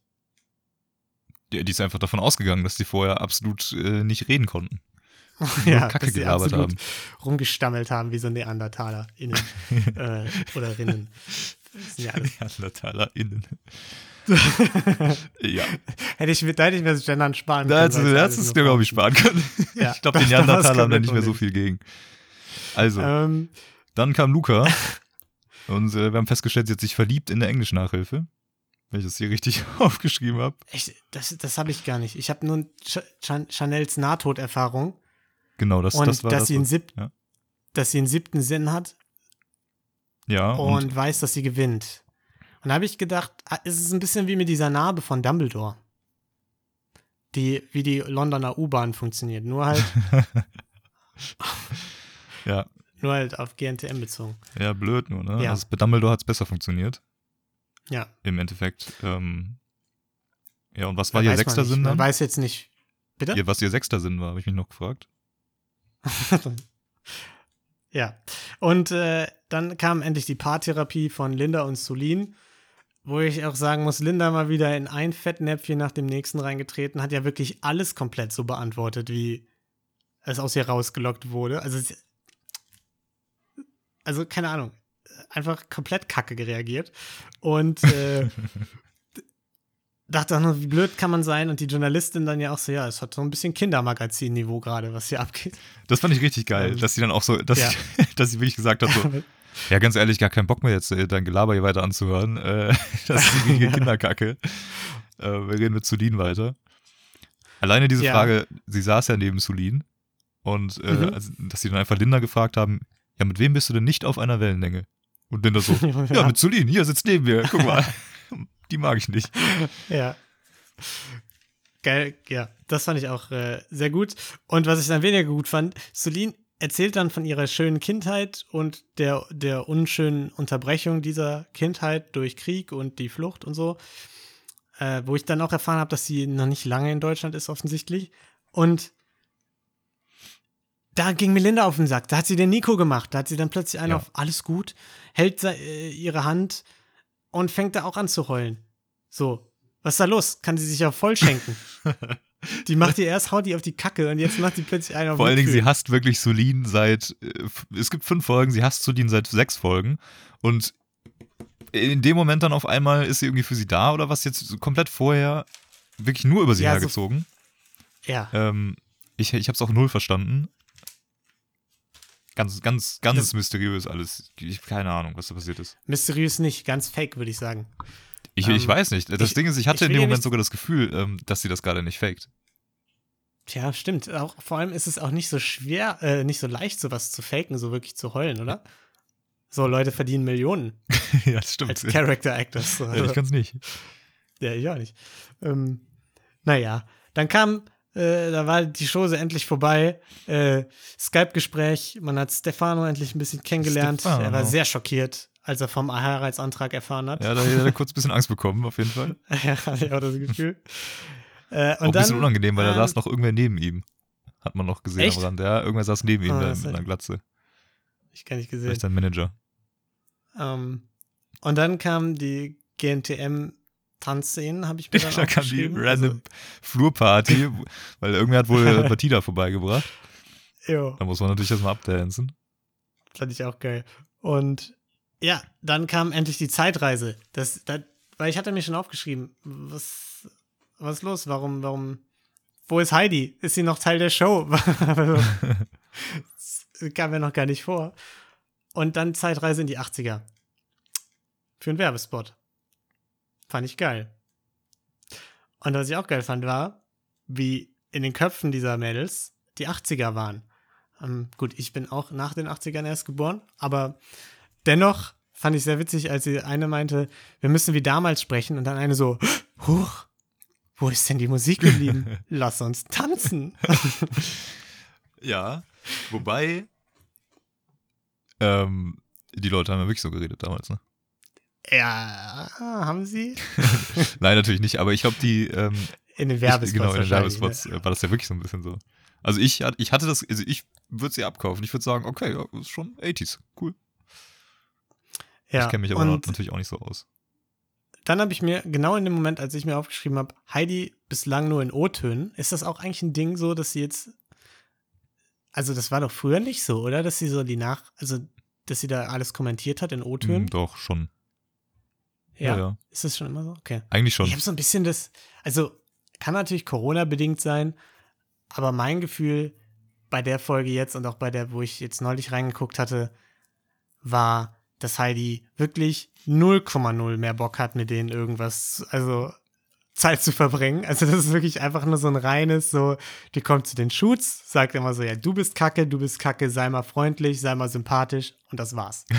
Die, die ist einfach davon ausgegangen, dass die vorher absolut äh, nicht reden konnten. Nur ja, Kacke dass sie gelabert haben. rumgestammelt haben wie so Neandertaler innen äh, oder Rinnen. Das ja alles NeandertalerInnen. ja, Hätte ich, da hätte ich mir das Gendern sparen können. da hättest du es, glaube ich, sparen können. Ja, ich glaube, die Neandertaler haben da nicht mehr so viel gegen. Also. Ähm, dann kam Luca und äh, wir haben festgestellt, sie hat sich verliebt in der Englischnachhilfe. Wenn ich das hier richtig aufgeschrieben habe. ich, das das habe ich gar nicht. Ich habe nur Ch Chan Chanels Nahtoderfahrung Genau, das, und das war dass, das. sie einen was- sieb ja. dass sie einen siebten Sinn hat ja, und, und, weiß, dass sie gewinnt. Und da habe ich gedacht, ah, es ist ein bisschen wie mit dieser Narbe von Dumbledore. Die, wie die Londoner U-Bahn funktioniert. Nur halt, ja, nur halt auf GNTM bezogen. ja, blöd nur, ne? Ja. Also bei Dumbledore hat es besser funktioniert, Ja. im Endeffekt. Ähm, ja, und was war weiß ihr man sechster. Sinn Man dann? weiß jetzt nicht. Bitte? Ihr, was ihr sechster Sinn war, habe ich mich noch gefragt. Ja. Und äh, dann kam endlich die Paartherapie von Linda und Solin, wo ich auch sagen muss, Linda mal wieder in ein Fettnäpfchen nach dem nächsten reingetreten, hat ja wirklich alles komplett so beantwortet, wie es aus ihr rausgelockt wurde. Also, also keine Ahnung, einfach komplett kacke gereagiert. Und äh, dachte auch nur, wie blöd kann man sein? Und die Journalistin dann ja auch so, ja, es hat so ein bisschen Kindermagazin-Niveau gerade, was hier abgeht. Das fand ich richtig geil, Ähm, dass sie dann auch so, dass, ja. dass sie wirklich gesagt hat, so, ja, ganz ehrlich, gar keinen Bock mehr jetzt äh, dein Gelaber hier weiter anzuhören. Äh, das ist die. Kinderkacke. Äh, wir reden mit Zulin weiter. Alleine diese Ja. Frage, sie saß ja neben Sulin und äh, Mhm. also, dass sie dann einfach Linda gefragt haben, ja, mit wem bist du denn nicht auf einer Wellenlänge? Und Linda so, ja, mit Sulin, hier sitzt neben mir, guck mal. Die mag ich nicht. Ja. Geil, ja, das fand ich auch äh, sehr gut. Und was ich dann weniger gut fand, Celine erzählt dann von ihrer schönen Kindheit und der, der unschönen Unterbrechung dieser Kindheit durch Krieg und die Flucht und so. Äh, wo ich dann auch erfahren habe, dass sie noch nicht lange in Deutschland ist, offensichtlich. Und da ging Melinda auf den Sack. Da hat sie den Nico gemacht. Da hat sie dann plötzlich einen Ja. auf alles gut, hält äh, ihre Hand und fängt da auch an zu heulen. So, was ist da los? Kann sie sich auch voll schenken? die macht ihr erst, haut die auf die Kacke und jetzt macht die plötzlich einen auf Vor allen Dingen, sie hasst wirklich Sulin seit, äh, es gibt fünf Folgen, sie hasst Sulin seit sechs Folgen und in dem Moment dann auf einmal ist sie irgendwie für sie da oder was jetzt so komplett vorher wirklich nur über sie Ja, so- hergezogen. Ja, Ähm, ich ich habe es auch null verstanden. Ganz, ganz, ganz Das- mysteriös alles. Ich, keine Ahnung, was da passiert ist. mysteriös nicht, ganz fake, würde ich sagen. Ich, Ähm, ich weiß nicht. Das ich- Ding ist, ich ich hatte in will dem Moment sogar das Gefühl, ähm, dass sie das gerade nicht faked. Tja, stimmt. Auch, vor allem ist es auch nicht so schwer, äh, nicht so leicht, sowas zu faken, so wirklich zu heulen, oder? So, Leute verdienen Millionen ja, das stimmt. als Character Actors. So. ja, ich kann's nicht. Ja, ich auch nicht. Ähm, naja, dann kam, äh, da war die Show so endlich vorbei. Äh, Skype-Gespräch, man hat Stefano endlich ein bisschen kennengelernt. Stefano. Er war sehr schockiert, als er vom Heiratsantrag erfahren hat. Ja, da hat er kurz ein bisschen Angst bekommen, auf jeden Fall. Ja, hatte ich auch das Gefühl. äh, auch und ein bisschen unangenehm, weil da saß noch irgendwer neben ihm. Hat man noch gesehen Echt? am Rand. Ja, irgendwer saß neben ihm Ah, mit einer Glatze. Ich kann nicht gesehen. Vielleicht sein Manager. Ähm, und dann kam die GNTM-Tanzszenen, habe ich mir dann da kam die random Flurparty, weil irgendwer hat wohl Batida vorbeigebracht. Also, jo. Da muss man natürlich erstmal abdancen. Fand ich auch geil. Und ja, dann kam endlich die Zeitreise. Das, das, weil ich hatte mir schon aufgeschrieben, was, was ist los? Warum, warum, wo ist Heidi? Ist sie noch Teil der Show? Also, das kam mir noch gar nicht vor. Und dann Zeitreise in die 80er. Für einen Werbespot. Fand ich geil. Und was ich auch geil fand, war, wie in den Köpfen dieser Mädels die 80er waren. Ähm, gut, ich bin auch nach den 80ern erst geboren, aber dennoch fand ich sehr witzig, als sie eine meinte, wir müssen wie damals sprechen und dann eine so, huch, wo ist denn die Musik geblieben? Lass uns tanzen. Ja, wobei ähm, die Leute haben ja wirklich so geredet damals, ne? Ja, haben sie? Nein, natürlich nicht, aber ich glaube, die ähm, In den ich, Werbespots. genau, in den Werbespots ne? äh, war das ja wirklich so ein bisschen so. Also ich, ich hatte das, also ich würde sie abkaufen. Ich würde sagen, okay, ja, ist schon 80s, cool. Ja, ich kenne mich aber natürlich auch nicht so aus. dann habe ich mir, genau in dem Moment, als ich mir aufgeschrieben habe, Heidi bislang nur in O-Tönen, ist das auch eigentlich ein Ding so, dass sie jetzt, also das war doch früher nicht so, oder? Dass sie so die Nach, also dass sie da alles kommentiert hat in O-Tönen? Hm, doch, schon. Ja. Ja. Ist das schon immer so? Okay. Eigentlich schon. Ich habe so ein bisschen das, also kann natürlich Corona-bedingt sein, aber mein Gefühl bei der Folge jetzt und auch bei der, wo ich jetzt neulich reingeguckt hatte, war, dass Heidi wirklich 0,0 mehr Bock hat, mit denen irgendwas, also Zeit zu verbringen. Also das ist wirklich einfach nur so ein reines, so, die kommt zu den Shoots, sagt immer so, ja, du bist kacke, du bist kacke, sei mal freundlich, sei mal sympathisch und das war's.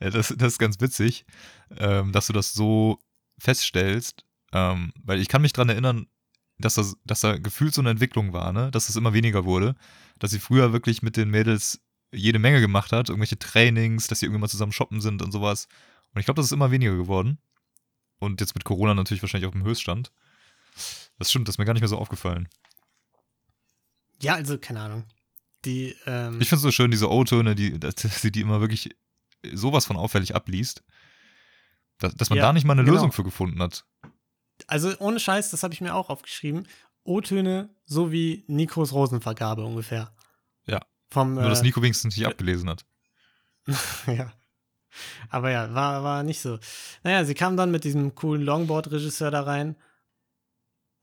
Ja, das, das ist ganz witzig, ähm, dass du das so feststellst, ähm, weil ich kann mich dran erinnern, dass, das, dass da gefühlt so eine Entwicklung war, ne? dass es immer weniger wurde, dass sie früher wirklich mit den Mädels jede Menge gemacht hat, irgendwelche Trainings, dass sie irgendwann mal zusammen shoppen sind und sowas. Und ich glaube, das ist immer weniger geworden. Und jetzt mit Corona natürlich wahrscheinlich auf dem Höchststand. Das stimmt, das ist mir gar nicht mehr so aufgefallen. Ja, also keine Ahnung. Die, ähm, Ich finde es so schön, diese O-Töne, die, dass sie die immer wirklich sowas von auffällig abliest, dass, dass man Ja, da nicht mal eine genau. Lösung für gefunden hat. Also ohne Scheiß, das habe ich mir auch aufgeschrieben. O-Töne so wie Nikos Rosenvergabe ungefähr. Ja. Vom, Nur, dass äh, Nico wenigstens nicht abgelesen hat. ja. Aber ja, war, war nicht so. Naja, sie kam dann mit diesem coolen Longboard-Regisseur da rein.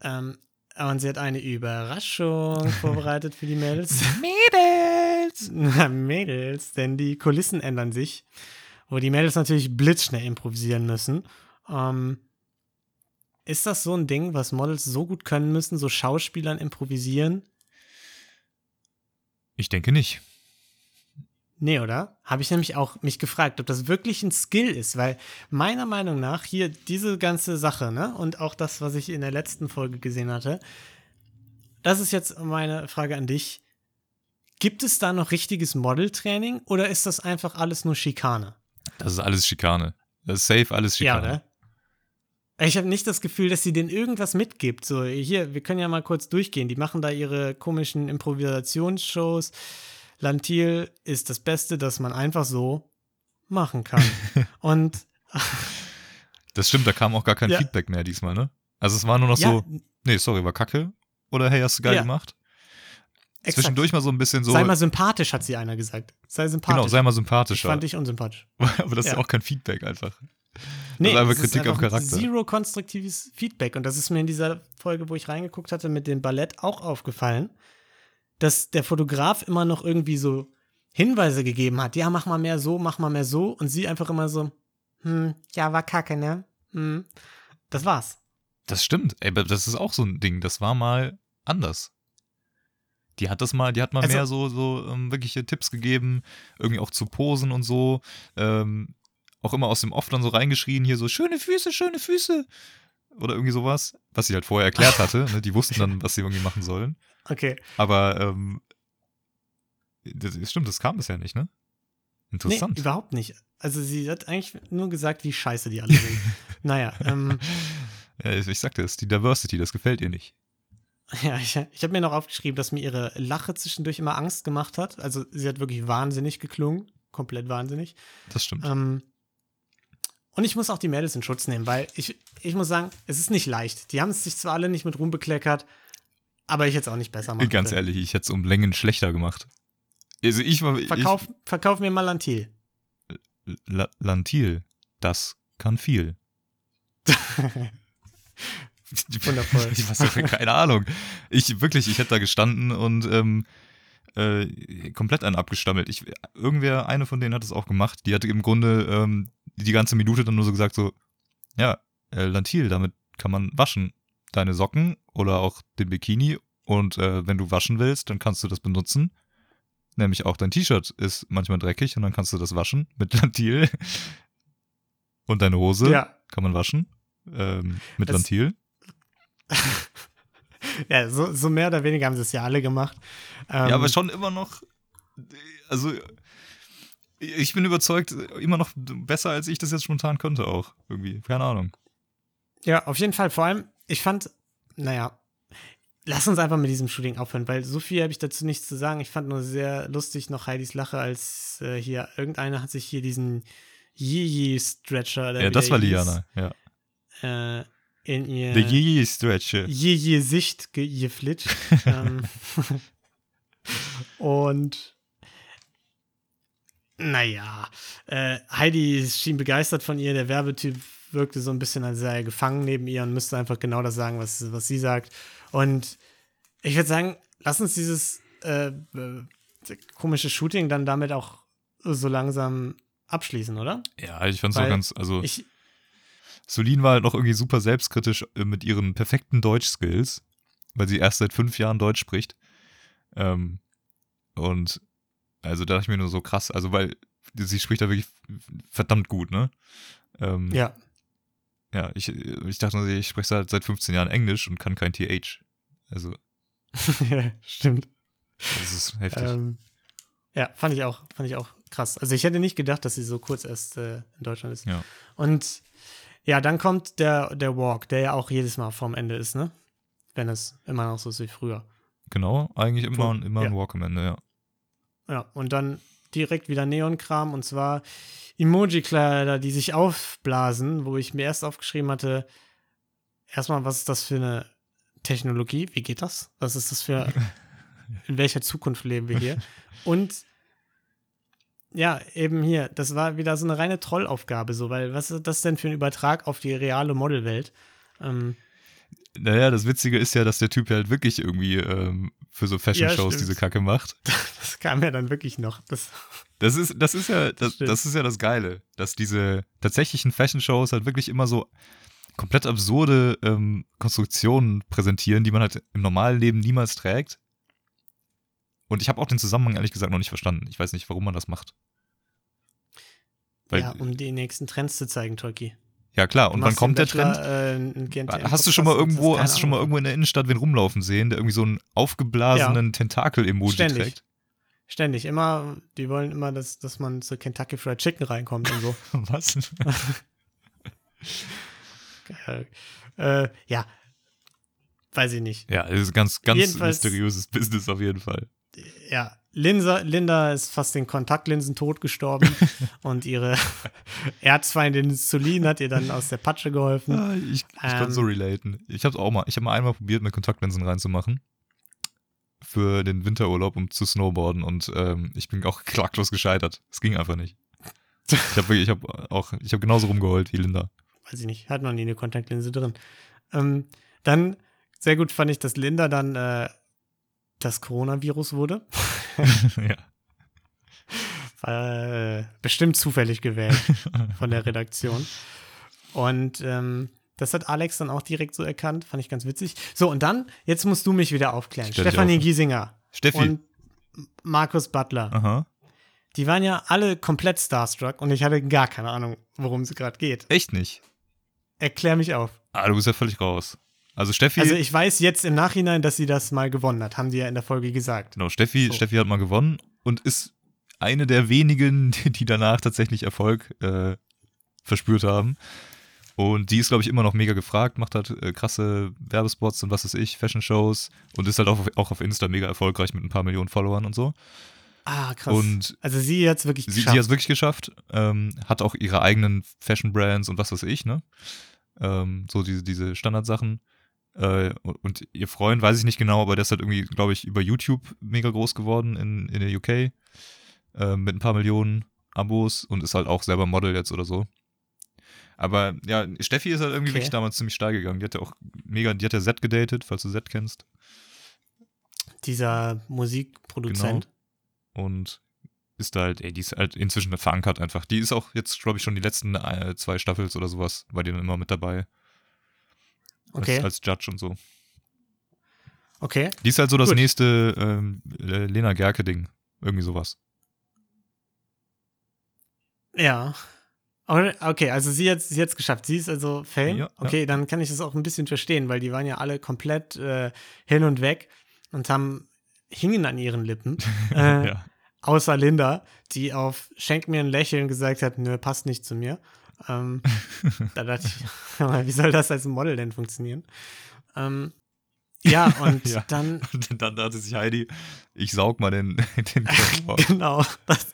Ähm, und sie hat eine Überraschung vorbereitet für die Mädels. Mädels! Na, Mädels, denn die Kulissen ändern sich, wo die Mädels natürlich blitzschnell improvisieren müssen. Ähm, ist das so ein Ding, was Models so gut können müssen, so Schauspielern improvisieren? Ich denke nicht. Nee, oder? Habe ich nämlich auch mich gefragt, ob das wirklich ein Skill ist, weil meiner Meinung nach hier diese ganze Sache, ne, und auch das, was ich in der letzten Folge gesehen hatte, das ist jetzt meine Frage an dich. Gibt es da noch richtiges Modeltraining oder ist das einfach alles nur Schikane? Das ist alles Schikane. Das ist safe alles Schikane. Ja, oder? Ich habe nicht das Gefühl, dass sie denen irgendwas mitgibt. So, hier, wir können ja mal kurz durchgehen. Die machen da ihre komischen Improvisationsshows. Lantil ist das Beste, das man einfach so machen kann. Und. das stimmt, da kam auch gar kein ja. Feedback mehr diesmal, ne? Also es war nur noch ja. so, nee, sorry, war kacke. Oder hey, hast du geil ja. gemacht? Exakt. Zwischendurch mal so ein bisschen so. Sei mal sympathisch, hat sie einer gesagt. Sei sympathisch. Genau, sei mal sympathisch. Ich fand dich unsympathisch. Aber das ist ja auch kein Feedback einfach. Nee, das ist einfach Kritik ist einfach auf Charakter. Zero konstruktives Feedback. Und das ist mir in dieser Folge, wo ich reingeguckt hatte, mit dem Ballett auch aufgefallen dass der Fotograf immer noch irgendwie so Hinweise gegeben hat. Ja, mach mal mehr so, mach mal mehr so. Und sie einfach immer so, hm, ja, war kacke, ne? Hm. Das war's. Das stimmt. Ey, das ist auch so ein Ding. Das war mal anders. Die hat das mal, die hat mal also, mehr so, so ähm, wirkliche Tipps gegeben, irgendwie auch zu Posen und so. Ähm, auch immer aus dem Off dann so reingeschrien, hier so, schöne Füße, schöne Füße. Oder irgendwie sowas, was sie halt vorher erklärt hatte. ne? Die wussten dann, was sie irgendwie machen sollen. Okay. Aber ähm, das, stimmt, das kam bisher nicht, ne? Interessant. Nee, überhaupt nicht. Also sie hat eigentlich nur gesagt, wie scheiße die alle sind. naja. Ähm, ja, ich sagte es, die Diversity, das gefällt ihr nicht. Ja, ich, ich habe mir noch aufgeschrieben, dass mir ihre Lache zwischendurch immer Angst gemacht hat. Also sie hat wirklich wahnsinnig geklungen. Komplett wahnsinnig. Das stimmt. Ähm, und ich muss auch die Mädels in Schutz nehmen, weil ich, ich muss sagen, es ist nicht leicht. Die haben es sich zwar alle nicht mit Ruhm bekleckert, aber ich hätte es auch nicht besser machen Ganz ehrlich, ich hätte es um Längen schlechter gemacht. Also ich war. Verkauf, ich, verkauf mir mal Lantil. Lantil, das kann viel. Wundervoll. Ich weiß keine Ahnung. Ich wirklich, ich hätte da gestanden und ähm, äh, komplett einen abgestammelt. Ich, irgendwer, eine von denen hat es auch gemacht. Die hatte im Grunde ähm, die ganze Minute dann nur so gesagt so, ja, äh, Lantil, damit kann man waschen deine Socken oder auch den Bikini und äh, wenn du waschen willst, dann kannst du das benutzen. Nämlich auch dein T-Shirt ist manchmal dreckig und dann kannst du das waschen mit Lantil. Und deine Hose ja. kann man waschen ähm, mit es, Lantil. ja, so, so, mehr oder weniger haben sie es ja alle gemacht. Ähm, ja, aber schon immer noch, also ich bin überzeugt, immer noch besser, als ich das jetzt spontan könnte auch. Irgendwie, keine Ahnung. Ja, auf jeden Fall. Vor allem, ich fand, naja, lass uns einfach mit diesem Shooting aufhören, weil so viel habe ich dazu nichts zu sagen. Ich fand nur sehr lustig noch Heidis Lache, als äh, hier irgendeiner hat sich hier diesen Yee-Yee-Stretcher. Ja, das war Liana, ja. Äh, in ihr. Der Yee-Yee-Stretcher. Yee-Yee-Sicht geflitscht. ähm, und naja, äh, Heidi schien begeistert von ihr. Der Werbetyp wirkte so ein bisschen, als sei er gefangen neben ihr und müsste einfach genau das sagen, was, was sie sagt. Und ich würde sagen, lass uns dieses äh, äh, komische Shooting dann damit auch so langsam abschließen, oder? Ja, ich fand es auch ganz, also ich, Solin war halt noch irgendwie super selbstkritisch äh, mit ihren perfekten Deutsch-Skills, weil sie erst seit fünf Jahren Deutsch spricht. Ähm, und also da dachte ich mir nur so krass, also weil sie spricht da wirklich verdammt gut, ne? Ähm, ja. Ja, ich, ich dachte, ich spreche seit, seit 15 Jahren Englisch und kann kein TH. Also. ja, stimmt. Das ist heftig. Ähm, ja, fand ich auch, fand ich auch krass. Also ich hätte nicht gedacht, dass sie so kurz erst äh, in Deutschland ist. Ja. Und ja, dann kommt der, der Walk, der ja auch jedes Mal vorm Ende ist, ne? Wenn es immer noch so ist wie früher. Genau, eigentlich immer, immer ja. ein Walk am Ende, ja. Ja, und dann direkt wieder Neonkram und zwar Emoji-Kleider, die sich aufblasen, wo ich mir erst aufgeschrieben hatte, erstmal, was ist das für eine Technologie? Wie geht das? Was ist das für, in welcher Zukunft leben wir hier? Und ja, eben hier, das war wieder so eine reine Trollaufgabe, so, weil was ist das denn für ein Übertrag auf die reale Modelwelt? Ähm, naja, das Witzige ist ja, dass der Typ halt wirklich irgendwie ähm, für so Fashion-Shows ja, diese Kacke macht. Das kam ja dann wirklich noch. Das, das, ist, das, ist ja, das, das ist ja das Geile, dass diese tatsächlichen Fashion-Shows halt wirklich immer so komplett absurde ähm, Konstruktionen präsentieren, die man halt im normalen Leben niemals trägt. Und ich habe auch den Zusammenhang ehrlich gesagt noch nicht verstanden. Ich weiß nicht, warum man das macht. Weil, ja, um die nächsten Trends zu zeigen, Tolki. Ja, klar. Und wann kommt der Trend? Äh, hast du schon mal irgendwo, hast du schon mal irgendwo in der Innenstadt wen rumlaufen sehen, der irgendwie so einen aufgeblasenen ja. Tentakel-Emoji trägt? Ständig. Immer, die wollen immer, dass, dass man zu Kentucky Fried Chicken reinkommt und so. Was? äh, ja. Weiß ich nicht. Ja, es ist ganz, ganz Jedenfalls, mysteriöses Business auf jeden Fall. Ja, Linda, Linda ist fast den Kontaktlinsen tot gestorben und ihre Erzfeindin Celine hat ihr dann aus der Patsche geholfen. Ah, ich, ich ähm, kann so relaten. Ich habe auch mal, ich habe mal einmal probiert, mir Kontaktlinsen reinzumachen für den Winterurlaub, um zu snowboarden und ähm, ich bin auch klaglos gescheitert. Es ging einfach nicht. Ich habe ich habe auch, ich habe genauso rumgeheult wie Linda. Weiß ich nicht, hat noch nie eine Kontaktlinse drin. Ähm, dann sehr gut fand ich, dass Linda dann äh, das Coronavirus wurde. ja. Äh, bestimmt zufällig gewählt von der Redaktion. Und ähm, das hat Alex dann auch direkt so erkannt, fand ich ganz witzig. So, und dann, jetzt musst du mich wieder aufklären. Stell Stefanie auf. Giesinger Steffi. und Markus Butler. Aha. Die waren ja alle komplett starstruck und ich hatte gar keine Ahnung, worum es gerade geht. Echt nicht? Erklär mich auf. Ah, du bist ja völlig raus. Also Steffi. Also ich weiß jetzt im Nachhinein, dass sie das mal gewonnen hat, haben die ja in der Folge gesagt. Genau, Steffi, so. Steffi hat mal gewonnen und ist eine der wenigen, die danach tatsächlich Erfolg äh, verspürt haben. Und die ist, glaube ich, immer noch mega gefragt, macht halt äh, krasse Werbespots und was weiß ich, Fashion-Shows und ist halt auch auf, auch auf Insta mega erfolgreich mit ein paar Millionen Followern und so. Ah, krass. Und also sie hat es wirklich sie, geschafft. Sie hat es wirklich geschafft. Ähm, hat auch ihre eigenen Fashion-Brands und was weiß ich, ne? Ähm, so diese, diese Standardsachen. Äh, und ihr Freund, weiß ich nicht genau, aber der ist halt irgendwie, glaube ich, über YouTube mega groß geworden in, in der UK. Äh, mit ein paar Millionen Abos und ist halt auch selber Model jetzt oder so. Aber ja, Steffi ist halt irgendwie okay. wirklich damals ziemlich steil gegangen. Die hat ja auch mega, die hat ja Z gedatet, falls du Z kennst. Dieser Musikproduzent. Genau. Und ist da halt, ey, die ist halt inzwischen verankert einfach. Die ist auch jetzt, glaube ich, schon die letzten äh, zwei Staffels oder sowas, war die dann immer mit dabei. Okay. Als, als Judge und so. Okay. Die ist halt so das Gut. nächste ähm, Lena Gerke-Ding. Irgendwie sowas. Ja. Okay, also sie hat es geschafft. Sie ist also Fame. Ja, okay, ja. dann kann ich das auch ein bisschen verstehen, weil die waren ja alle komplett äh, hin und weg und haben hingen an ihren Lippen. Äh, ja. Außer Linda, die auf Schenk mir ein Lächeln gesagt hat, nö, passt nicht zu mir. Ähm, da dachte ich, wie soll das als Model denn funktionieren? Ähm, ja, und ja. dann. Dann dachte sich Heidi, ich saug mal den, den Genau. Das,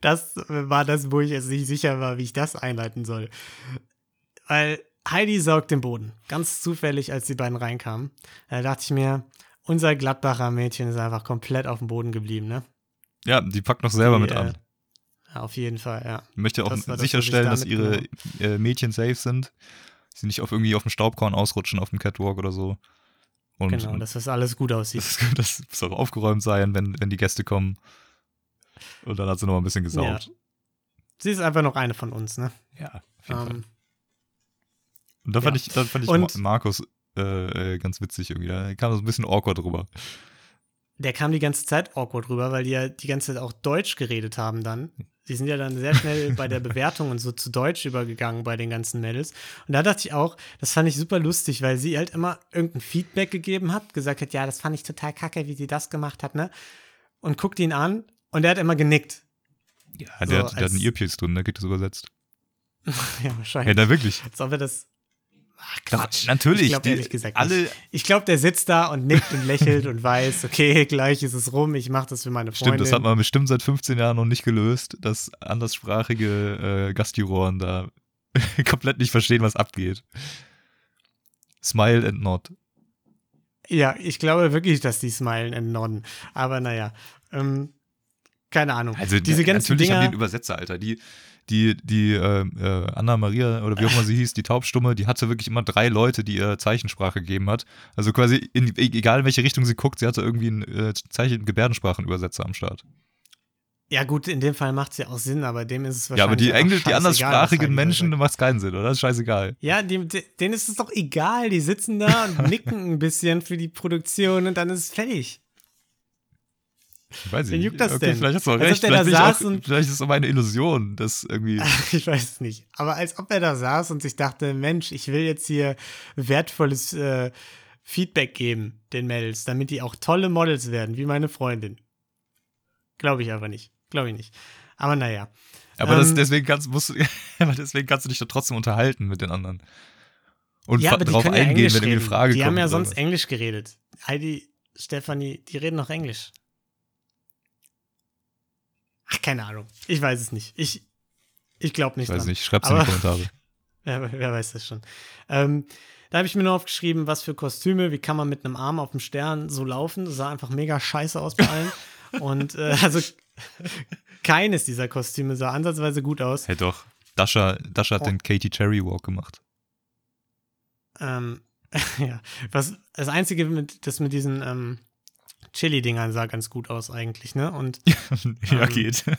das war das, wo ich jetzt nicht sicher war, wie ich das einleiten soll. Weil Heidi saugt den Boden. Ganz zufällig, als die beiden reinkamen. Da dachte ich mir, unser Gladbacher Mädchen ist einfach komplett auf dem Boden geblieben, ne? Ja, die packt noch selber die, mit an. Auf jeden Fall, ja. Ich möchte auch das sicherstellen, das, dass ihre äh, Mädchen safe sind. Sie nicht auf irgendwie auf dem Staubkorn ausrutschen auf dem Catwalk oder so. Und, genau, dass das alles gut aussieht. Das, das muss auch aufgeräumt sein, wenn, wenn die Gäste kommen. Und dann hat sie noch mal ein bisschen gesaugt. Ja. Sie ist einfach noch eine von uns, ne? Ja, auf jeden um, Fall. Ähm, und da fand ja. ich, da fand ich und, Markus äh, äh, ganz witzig irgendwie. Da kam so ein bisschen awkward rüber der kam die ganze Zeit awkward rüber, weil die ja die ganze Zeit auch Deutsch geredet haben dann. Sie sind ja dann sehr schnell bei der Bewertung und so zu Deutsch übergegangen bei den ganzen Mädels. Und da dachte ich auch, das fand ich super lustig, weil sie halt immer irgendein Feedback gegeben hat, gesagt hat, ja, das fand ich total kacke, wie sie das gemacht hat, ne? Und guckt ihn an und er hat immer genickt. Ja, der, so, hat, der hat einen Earpiece drin, da geht das übersetzt. ja, wahrscheinlich. Ja, da wirklich. Als ob er das Ach, Quatsch. natürlich. Ich glaube ehrlich gesagt alle nicht. Ich glaube, der sitzt da und nickt und lächelt und weiß, okay, gleich ist es rum, ich mache das für meine Freundin. Stimmt, das hat man bestimmt seit 15 Jahren noch nicht gelöst, dass anderssprachige äh, Gastjuroren da komplett nicht verstehen, was abgeht. Smile and nod. Ja, ich glaube wirklich, dass die smilen and nodden. Aber naja, ähm, keine Ahnung. Also diese ganzen natürlich Dinger, haben die einen Übersetzer, Alter. Die, die, die äh, äh, Anna Maria oder wie auch immer sie hieß, die Taubstumme, die hatte wirklich immer drei Leute, die ihr Zeichensprache gegeben hat. Also quasi, in, egal in welche Richtung sie guckt, sie hatte irgendwie einen äh, Zeichen-Gebärdensprachenübersetzer am Start. Ja, gut, in dem Fall macht es ja auch Sinn, aber dem ist es wahrscheinlich. Ja, aber die, Englisch, die anderssprachigen Menschen sagt. macht es keinen Sinn, oder? Das ist scheißegal. Ja, die, denen ist es doch egal. Die sitzen da und nicken ein bisschen für die Produktion und dann ist es fertig. Weiß ich juckt das okay, denn? vielleicht hast du auch Als ob recht. da Vielleicht, ich saß auch, und- vielleicht ist es aber eine Illusion, dass irgendwie. Ich weiß es nicht. Aber als ob er da saß und sich dachte, Mensch, ich will jetzt hier wertvolles äh, Feedback geben den Mädels, damit die auch tolle Models werden, wie meine Freundin. Glaube ich aber nicht. Glaube ich nicht. Aber naja. Aber das, Ähm, deswegen, kannst, musst, du- deswegen kannst du dich doch trotzdem unterhalten mit den anderen. Und ja, aber die ja eingehen, Englisch wenn irgendwie eine Frage die kommt. haben ja sonst was. Englisch geredet. Heidi, Stefanie, die reden noch Englisch. Ach, keine Ahnung. Ich weiß es nicht. Ich, ich glaube nicht Ich weiß dran. nicht, schreib's in die Kommentare. Ja, wer weiß das schon. Ähm, da habe ich mir nur aufgeschrieben, was für Kostüme, wie kann man mit einem Arm auf dem Stern so laufen. Das sah einfach mega scheiße aus bei allen. Und äh, also keines dieser Kostüme sah ansatzweise gut aus. Hey doch, Dasha, Dasha hat Oh. den Katie Cherry Walk gemacht. Ähm, ja, was, das Einzige, mit, das mit diesen ähm, Chili-Dingern sah ganz gut aus eigentlich, ne? Und ja, Ähm, geht.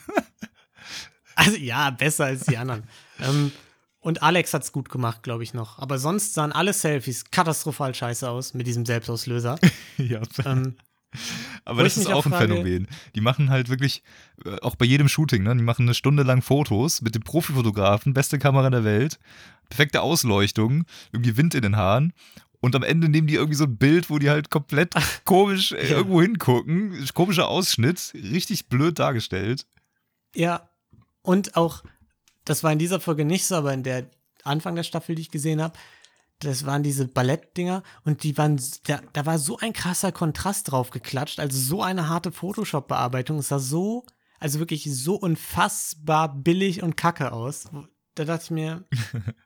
Also ja, besser als die anderen. ähm, und Alex hat's gut gemacht, glaube ich noch. Aber sonst sahen alle Selfies katastrophal scheiße aus mit diesem Selbstauslöser. ja. ähm, Aber das ist auch auch ein frage- Phänomen. Die machen halt wirklich, äh, auch bei jedem Shooting, ne? Die machen eine Stunde lang Fotos mit dem Profifotografen, beste Kamera der Welt, perfekte Ausleuchtung, irgendwie Wind in den Haaren. Und am Ende nehmen die irgendwie so ein Bild, wo die halt komplett komisch äh, Ja. irgendwo hingucken. Komischer Ausschnitt, richtig blöd dargestellt. ja, und auch, das war in dieser Folge nicht so, aber in der Anfang der Staffel, die ich gesehen habe, das waren diese Ballettdinger und die waren, da, da war so ein krasser Kontrast drauf geklatscht, also so eine harte Photoshop-Bearbeitung. Es sah so, also wirklich so unfassbar billig und kacke aus. Da dachte ich mir,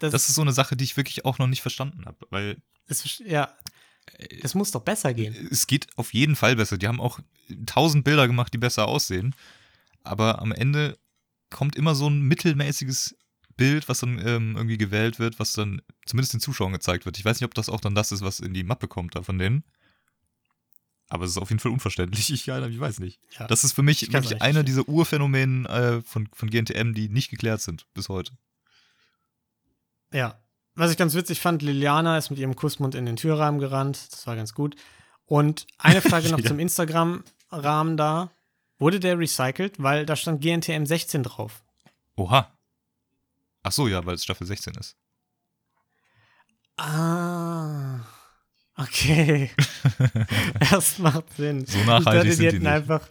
das, Das ist so eine Sache, die ich wirklich auch noch nicht verstanden habe, weil ist, ja, das muss doch besser gehen. es geht auf jeden Fall besser. Die haben auch tausend Bilder gemacht, die besser aussehen. Aber am Ende kommt immer so ein mittelmäßiges Bild, was dann ähm, irgendwie gewählt wird, was dann zumindest den Zuschauern gezeigt wird. Ich weiß nicht, ob das auch dann das ist, was in die Mappe kommt da von denen. Aber es ist auf jeden Fall unverständlich. Ich, ich weiß nicht. Ja. Das ist für mich wirklich einer dieser Urphänomene äh, von, von GNTM, die nicht geklärt sind bis heute. Ja. Was ich ganz witzig fand, Liliana ist mit ihrem Kussmund in den Türrahmen gerannt. Das war ganz gut. Und eine Frage noch zum Instagram-Rahmen da. Wurde der recycelt? Weil da stand GNTM 16 drauf. Oha. Ach so, ja, weil es Staffel 16 ist. Ah. Okay. das macht Sinn. So nachhaltig ich dachte, sind die die hätten nicht. einfach.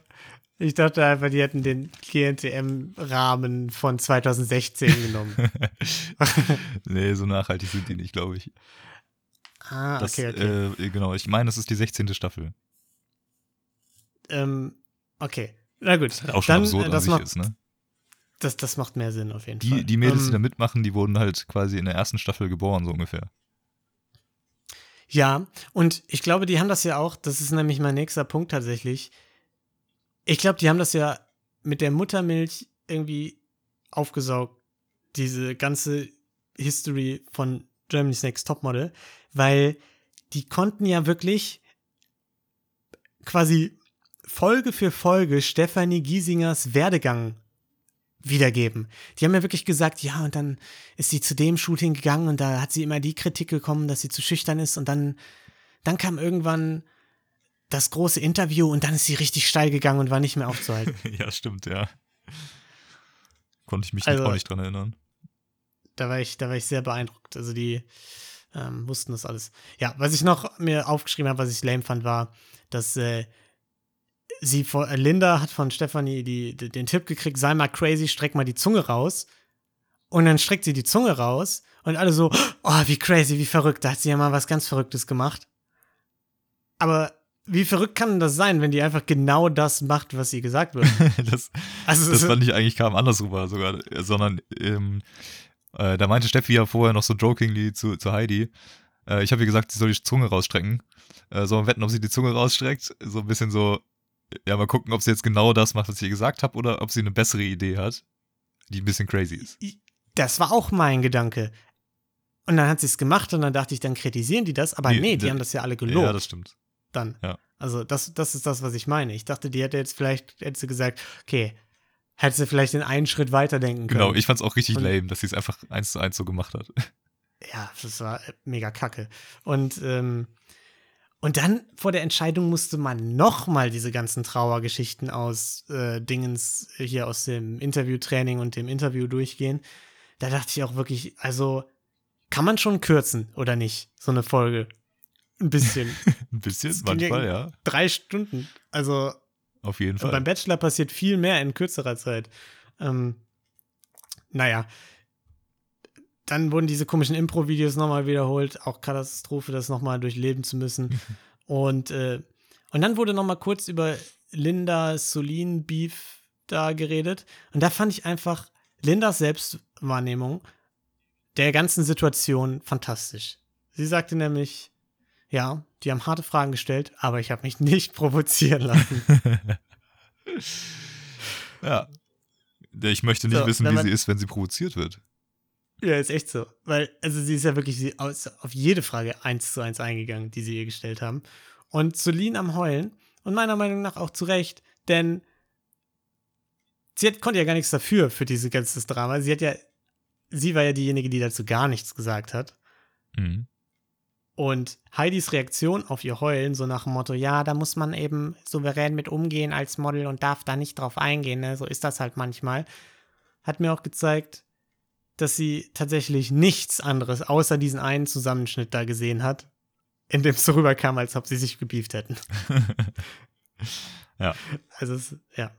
Ich dachte einfach, die hätten den GNTM-Rahmen von 2016 genommen. nee, so nachhaltig sind die nicht, glaube ich. Ah, Das, okay, okay. Äh, genau, ich meine, das ist die 16. Staffel. ähm, okay. Na gut. Auch schon Dann, absurd äh, an das sich macht, ist, ne? Das, das macht mehr Sinn auf jeden Fall. Die, die Mädels, die Ähm, da mitmachen, die wurden halt quasi in der ersten Staffel geboren, so ungefähr. Ja, und ich glaube, die haben das ja auch, das ist nämlich mein nächster Punkt tatsächlich. Ich glaube, die haben das ja mit der Muttermilch irgendwie aufgesaugt, diese ganze History von Germany's Next Topmodel, weil die konnten ja wirklich quasi Folge für Folge Stefanie Giesingers Werdegang wiedergeben. Die haben ja wirklich gesagt, ja, und dann ist sie zu dem Shooting gegangen und da hat sie immer die Kritik gekommen, dass sie zu schüchtern ist und dann, dann kam irgendwann das große Interview und dann ist sie richtig steil gegangen und war nicht mehr aufzuhalten. ja, stimmt, ja. Konnte ich mich Also- auch nicht dran erinnern. da war ich, da war ich sehr beeindruckt. Also die ähm, wussten das alles. Ja, was ich noch mir aufgeschrieben habe, was ich lame fand, war, dass äh, sie vor, äh, Linda hat von Stefanie die, die, den Tipp gekriegt, sei mal crazy, streck mal die Zunge raus. Und dann streckt sie die Zunge raus und alle so, oh, wie crazy, wie verrückt. Da hat sie ja mal was ganz Verrücktes gemacht. Aber wie verrückt kann das sein, wenn die einfach genau das macht, was ihr gesagt wird? das, Also, das fand ich eigentlich kam anders rüber sogar, sondern ähm, äh, da meinte Steffi ja vorher noch so jokingly zu, zu Heidi, äh, ich habe ihr gesagt, sie soll die Zunge rausstrecken. Äh, wir wetten, ob sie die Zunge rausstreckt? So ein bisschen so, ja, mal gucken, ob sie jetzt genau das macht, was ich ihr gesagt habe, oder ob sie eine bessere Idee hat, die ein bisschen crazy ist. Das war auch mein Gedanke. Und dann hat sie es gemacht und dann dachte ich, dann kritisieren die das. Aber Nee, nee, die haben das ja alle gelobt. Ja, das stimmt. Dann. Ja. Also das, das ist das, was ich meine. Ich dachte, die hätte jetzt vielleicht, hätte sie gesagt, okay, hätte sie vielleicht den einen Schritt weiterdenken können. Genau, ich fand es auch richtig Und- lame, dass sie es einfach eins zu eins so gemacht hat. Ja, das war mega kacke. Und, ähm, und dann vor der Entscheidung musste man nochmal diese ganzen Trauergeschichten aus äh, Dingens hier aus dem Interviewtraining und dem Interview durchgehen. Da dachte ich auch wirklich, also kann man schon kürzen oder nicht, so eine Folge? Ein bisschen. Ein bisschen, Das ja- manchmal, ja. Drei Stunden. Also Auf jeden Und Fall. beim Bachelor passiert viel mehr in kürzerer Zeit. Ähm, naja. Dann wurden diese komischen Impro-Videos nochmal wiederholt. Auch Katastrophe, das nochmal durchleben zu müssen. und, äh, und dann wurde nochmal kurz über Linda Solin Beef da geredet. Und da fand ich einfach Lindas Selbstwahrnehmung der ganzen Situation fantastisch. Sie sagte nämlich, ja, die haben harte Fragen gestellt, aber ich habe mich nicht provozieren lassen. ja. Ich möchte nicht So, wissen, wie man- sie ist, wenn sie provoziert wird. Ja, ist echt so. Weil, also sie ist ja wirklich sie aus, auf jede Frage eins zu eins eingegangen, die sie ihr gestellt haben. Und Celine am Heulen. Und meiner Meinung nach auch zu Recht, denn sie hat, konnte ja gar nichts dafür, für dieses ganze Drama. Sie hat ja, sie war ja diejenige, die dazu gar nichts gesagt hat. Mhm. Und Heidis Reaktion auf ihr Heulen, so nach dem Motto, ja, da muss man eben souverän mit umgehen als Model und darf da nicht drauf eingehen, ne? so ist das halt manchmal, hat mir auch gezeigt, dass sie tatsächlich nichts anderes außer diesen einen Zusammenschnitt da gesehen hat, in dem es so rüberkam, als ob sie sich gebieft hätten. Ja. Also, es, ja.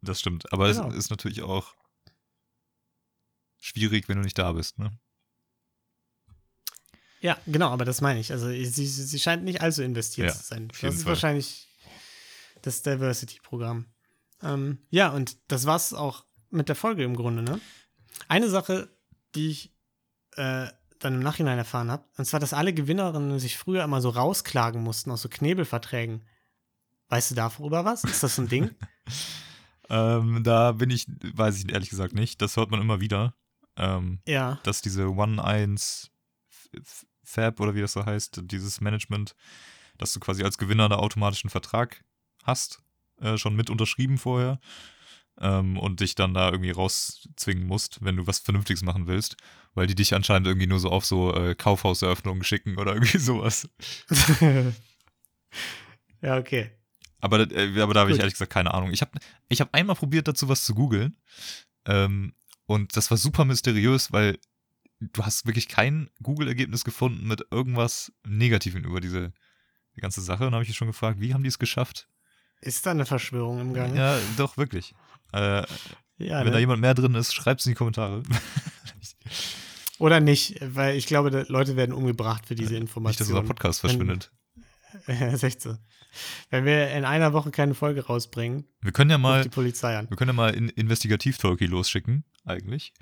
Das stimmt. Aber Genau. es ist natürlich auch schwierig, wenn du nicht da bist, ne? Ja, genau, aber das meine ich. Also, sie, sie scheint nicht allzu investiert Ja, zu sein. Das ist Fall. wahrscheinlich das Diversity-Programm. Ähm, ja, und das war's auch mit der Folge im Grunde, ne? Eine Sache, die ich äh, dann im Nachhinein erfahren habe, und zwar, dass alle Gewinnerinnen sich früher immer so rausklagen mussten aus so Knebelverträgen. Weißt du darüber was? Ist das so ein Ding? Ähm, da bin ich, weiß ich ehrlich gesagt nicht. Das hört man immer wieder. Ähm, ja. dass diese One-1 F- Fab oder wie das so heißt, dieses Management, dass du quasi als Gewinner einen automatischen Vertrag hast, äh, schon mit unterschrieben vorher ähm, und dich dann da irgendwie rauszwingen musst, wenn du was Vernünftiges machen willst, weil die dich anscheinend irgendwie nur so auf so äh, Kaufhauseröffnungen schicken oder irgendwie sowas. ja, okay. Aber, äh, aber da habe ich ehrlich gesagt keine Ahnung. Ich habe ich hab einmal probiert, dazu was zu googeln. Ähm, und das war super mysteriös, weil du hast wirklich kein Google-Ergebnis gefunden mit irgendwas Negativem über diese die ganze Sache. Und habe ich mich schon gefragt, wie haben die es geschafft? Ist da eine Verschwörung im Gang? Ja, doch, wirklich. Äh, Ja, wenn ne? da jemand mehr drin ist, schreibt es in die Kommentare. Oder nicht, weil ich glaube, Leute werden umgebracht für diese Nicht, dass Informationen. unser Podcast Wenn- verschwindet. So. Wenn wir in einer Woche keine Folge rausbringen, Wir können ja mal die Polizei an. Wir können ja mal in Investigativ-Talkie losschicken, eigentlich.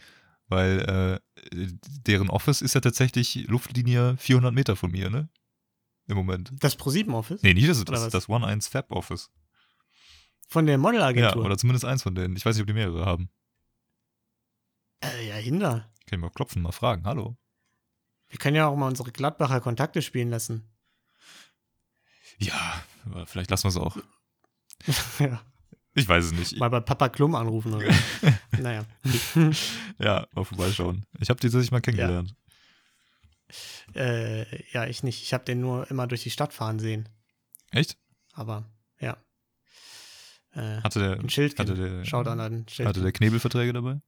Weil äh, deren Office ist ja tatsächlich Luftlinie 400 Meter von mir, ne? Im Moment. Das ProSieben Office? Nee, nicht das, Oder das, das One-1 Fab Office. Von der Ja, Modelagentur? oder zumindest eins von denen. Ich weiß nicht, ob die mehrere haben. äh, ja, Hinder. Kann ich mal klopfen, mal fragen. Hallo. Wir können ja auch mal unsere Gladbacher Kontakte spielen lassen. Ja, vielleicht lassen wir es auch. ja, Ich weiß es nicht. mal bei Papa Klum anrufen oder so. Naja. Ja, mal vorbeischauen. Ich habe die tatsächlich mal kennengelernt. äh, ja, ich nicht. Ich habe den nur immer durch die Stadt fahren sehen. Echt? Aber, ja. Äh, Hatte der, ein Schild. hatte der, Schaut an ein Schild. hatte der Knebelverträge dabei?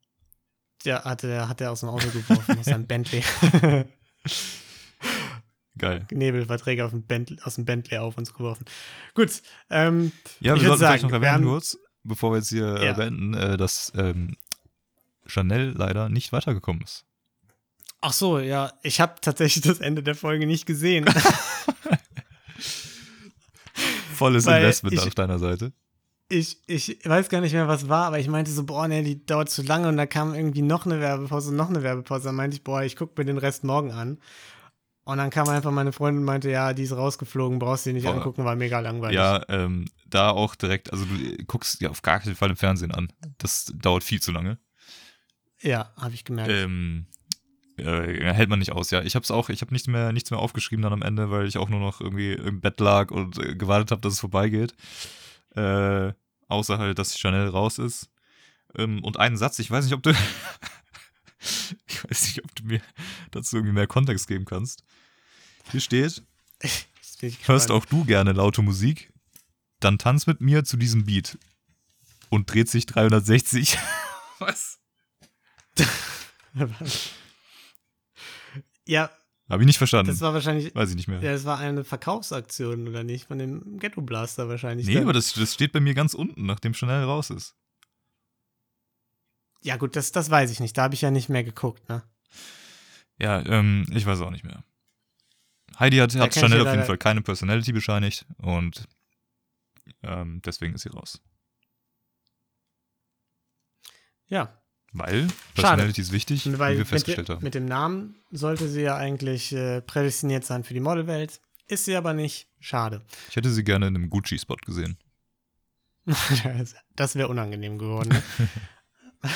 Der hatte, der hat er aus dem Auto geworfen, aus seinem Bentley. Geil. Nebelverträge auf dem Bentley, aus dem Bentley auf uns geworfen. Gut, ähm, Ja, Ich wir sollten vielleicht sagen, noch wir erwähnen haben- kurz, bevor wir jetzt hier äh, Ja. beenden, äh, dass ähm, Chanel leider nicht weitergekommen ist. ach so, ja, ich habe tatsächlich das Ende der Folge nicht gesehen. Volles Weil Investment ich- auf deiner Seite. ich, ich weiß gar nicht mehr, was war, aber ich meinte so, boah, nee, die dauert zu lange und da kam irgendwie noch eine Werbepause, noch eine Werbepause. Dann meinte ich, boah, ich gucke mir den Rest morgen an. Und dann kam einfach meine Freundin und meinte, ja, die ist rausgeflogen, brauchst du dir nicht Boah. angucken, war mega langweilig. Ja, ähm, da auch direkt, also du guckst dir auf gar keinen Fall im Fernsehen an. Das dauert viel zu lange. Ja, habe ich gemerkt. Ähm, äh, hält man nicht aus, ja. Ich hab's auch, ich habe nichts mehr, nichts mehr aufgeschrieben dann am Ende, weil ich auch nur noch irgendwie im Bett lag und äh, gewartet habe, dass es vorbeigeht. Äh, außer halt, dass Chanel raus ist. Ähm, und einen Satz, ich weiß nicht, ob du. ich weiß nicht, ob du mir dazu irgendwie mehr Kontext geben kannst. Hier steht, hörst auch du gerne laute Musik? Dann tanz mit mir zu diesem Beat. Und dreht sich 360. Was? ja. Habe ich nicht verstanden. Das war wahrscheinlich. Weiß ich nicht mehr. Ja, das war eine Verkaufsaktion, oder nicht? Von dem Ghetto Blaster wahrscheinlich. Nee, dann. aber das, das steht bei mir ganz unten, nachdem Chanel raus ist. Ja, gut, das, das weiß ich nicht. Da habe ich ja nicht mehr geguckt, ne? Ja, ähm, ich weiß auch nicht mehr. Heidi hat, hat Chanel auf jeden Fall keine Personality bescheinigt und ähm, deswegen ist sie raus. Ja. Weil Personality ist wichtig, Weil wie wir festgestellt mit, haben. Mit dem Namen sollte sie ja eigentlich äh, prädestiniert sein für die Modelwelt. Ist sie aber nicht. Schade. Ich hätte sie gerne in einem Gucci-Spot gesehen. das wäre unangenehm geworden.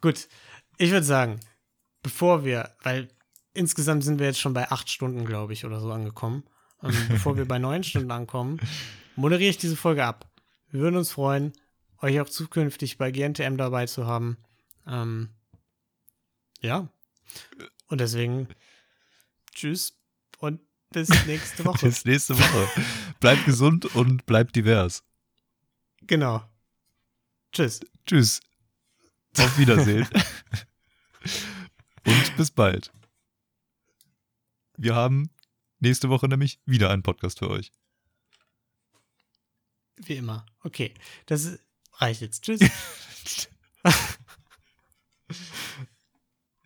Gut, ich würde sagen, bevor wir, weil insgesamt sind wir jetzt schon bei acht Stunden, glaube ich, oder so angekommen. Und bevor wir bei neun Stunden ankommen, moderiere ich diese Folge ab. Wir würden uns freuen, euch auch zukünftig bei GNTM dabei zu haben. Ähm, ja. Und deswegen tschüss und bis nächste Woche. bis nächste Woche. bleibt gesund und bleibt divers. Genau. Tschüss. Tschüss. Auf Wiedersehen. und bis bald. Wir haben nächste Woche nämlich wieder einen Podcast für euch. Wie immer. Okay. Das reicht jetzt. Tschüss.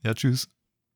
ja, tschüss.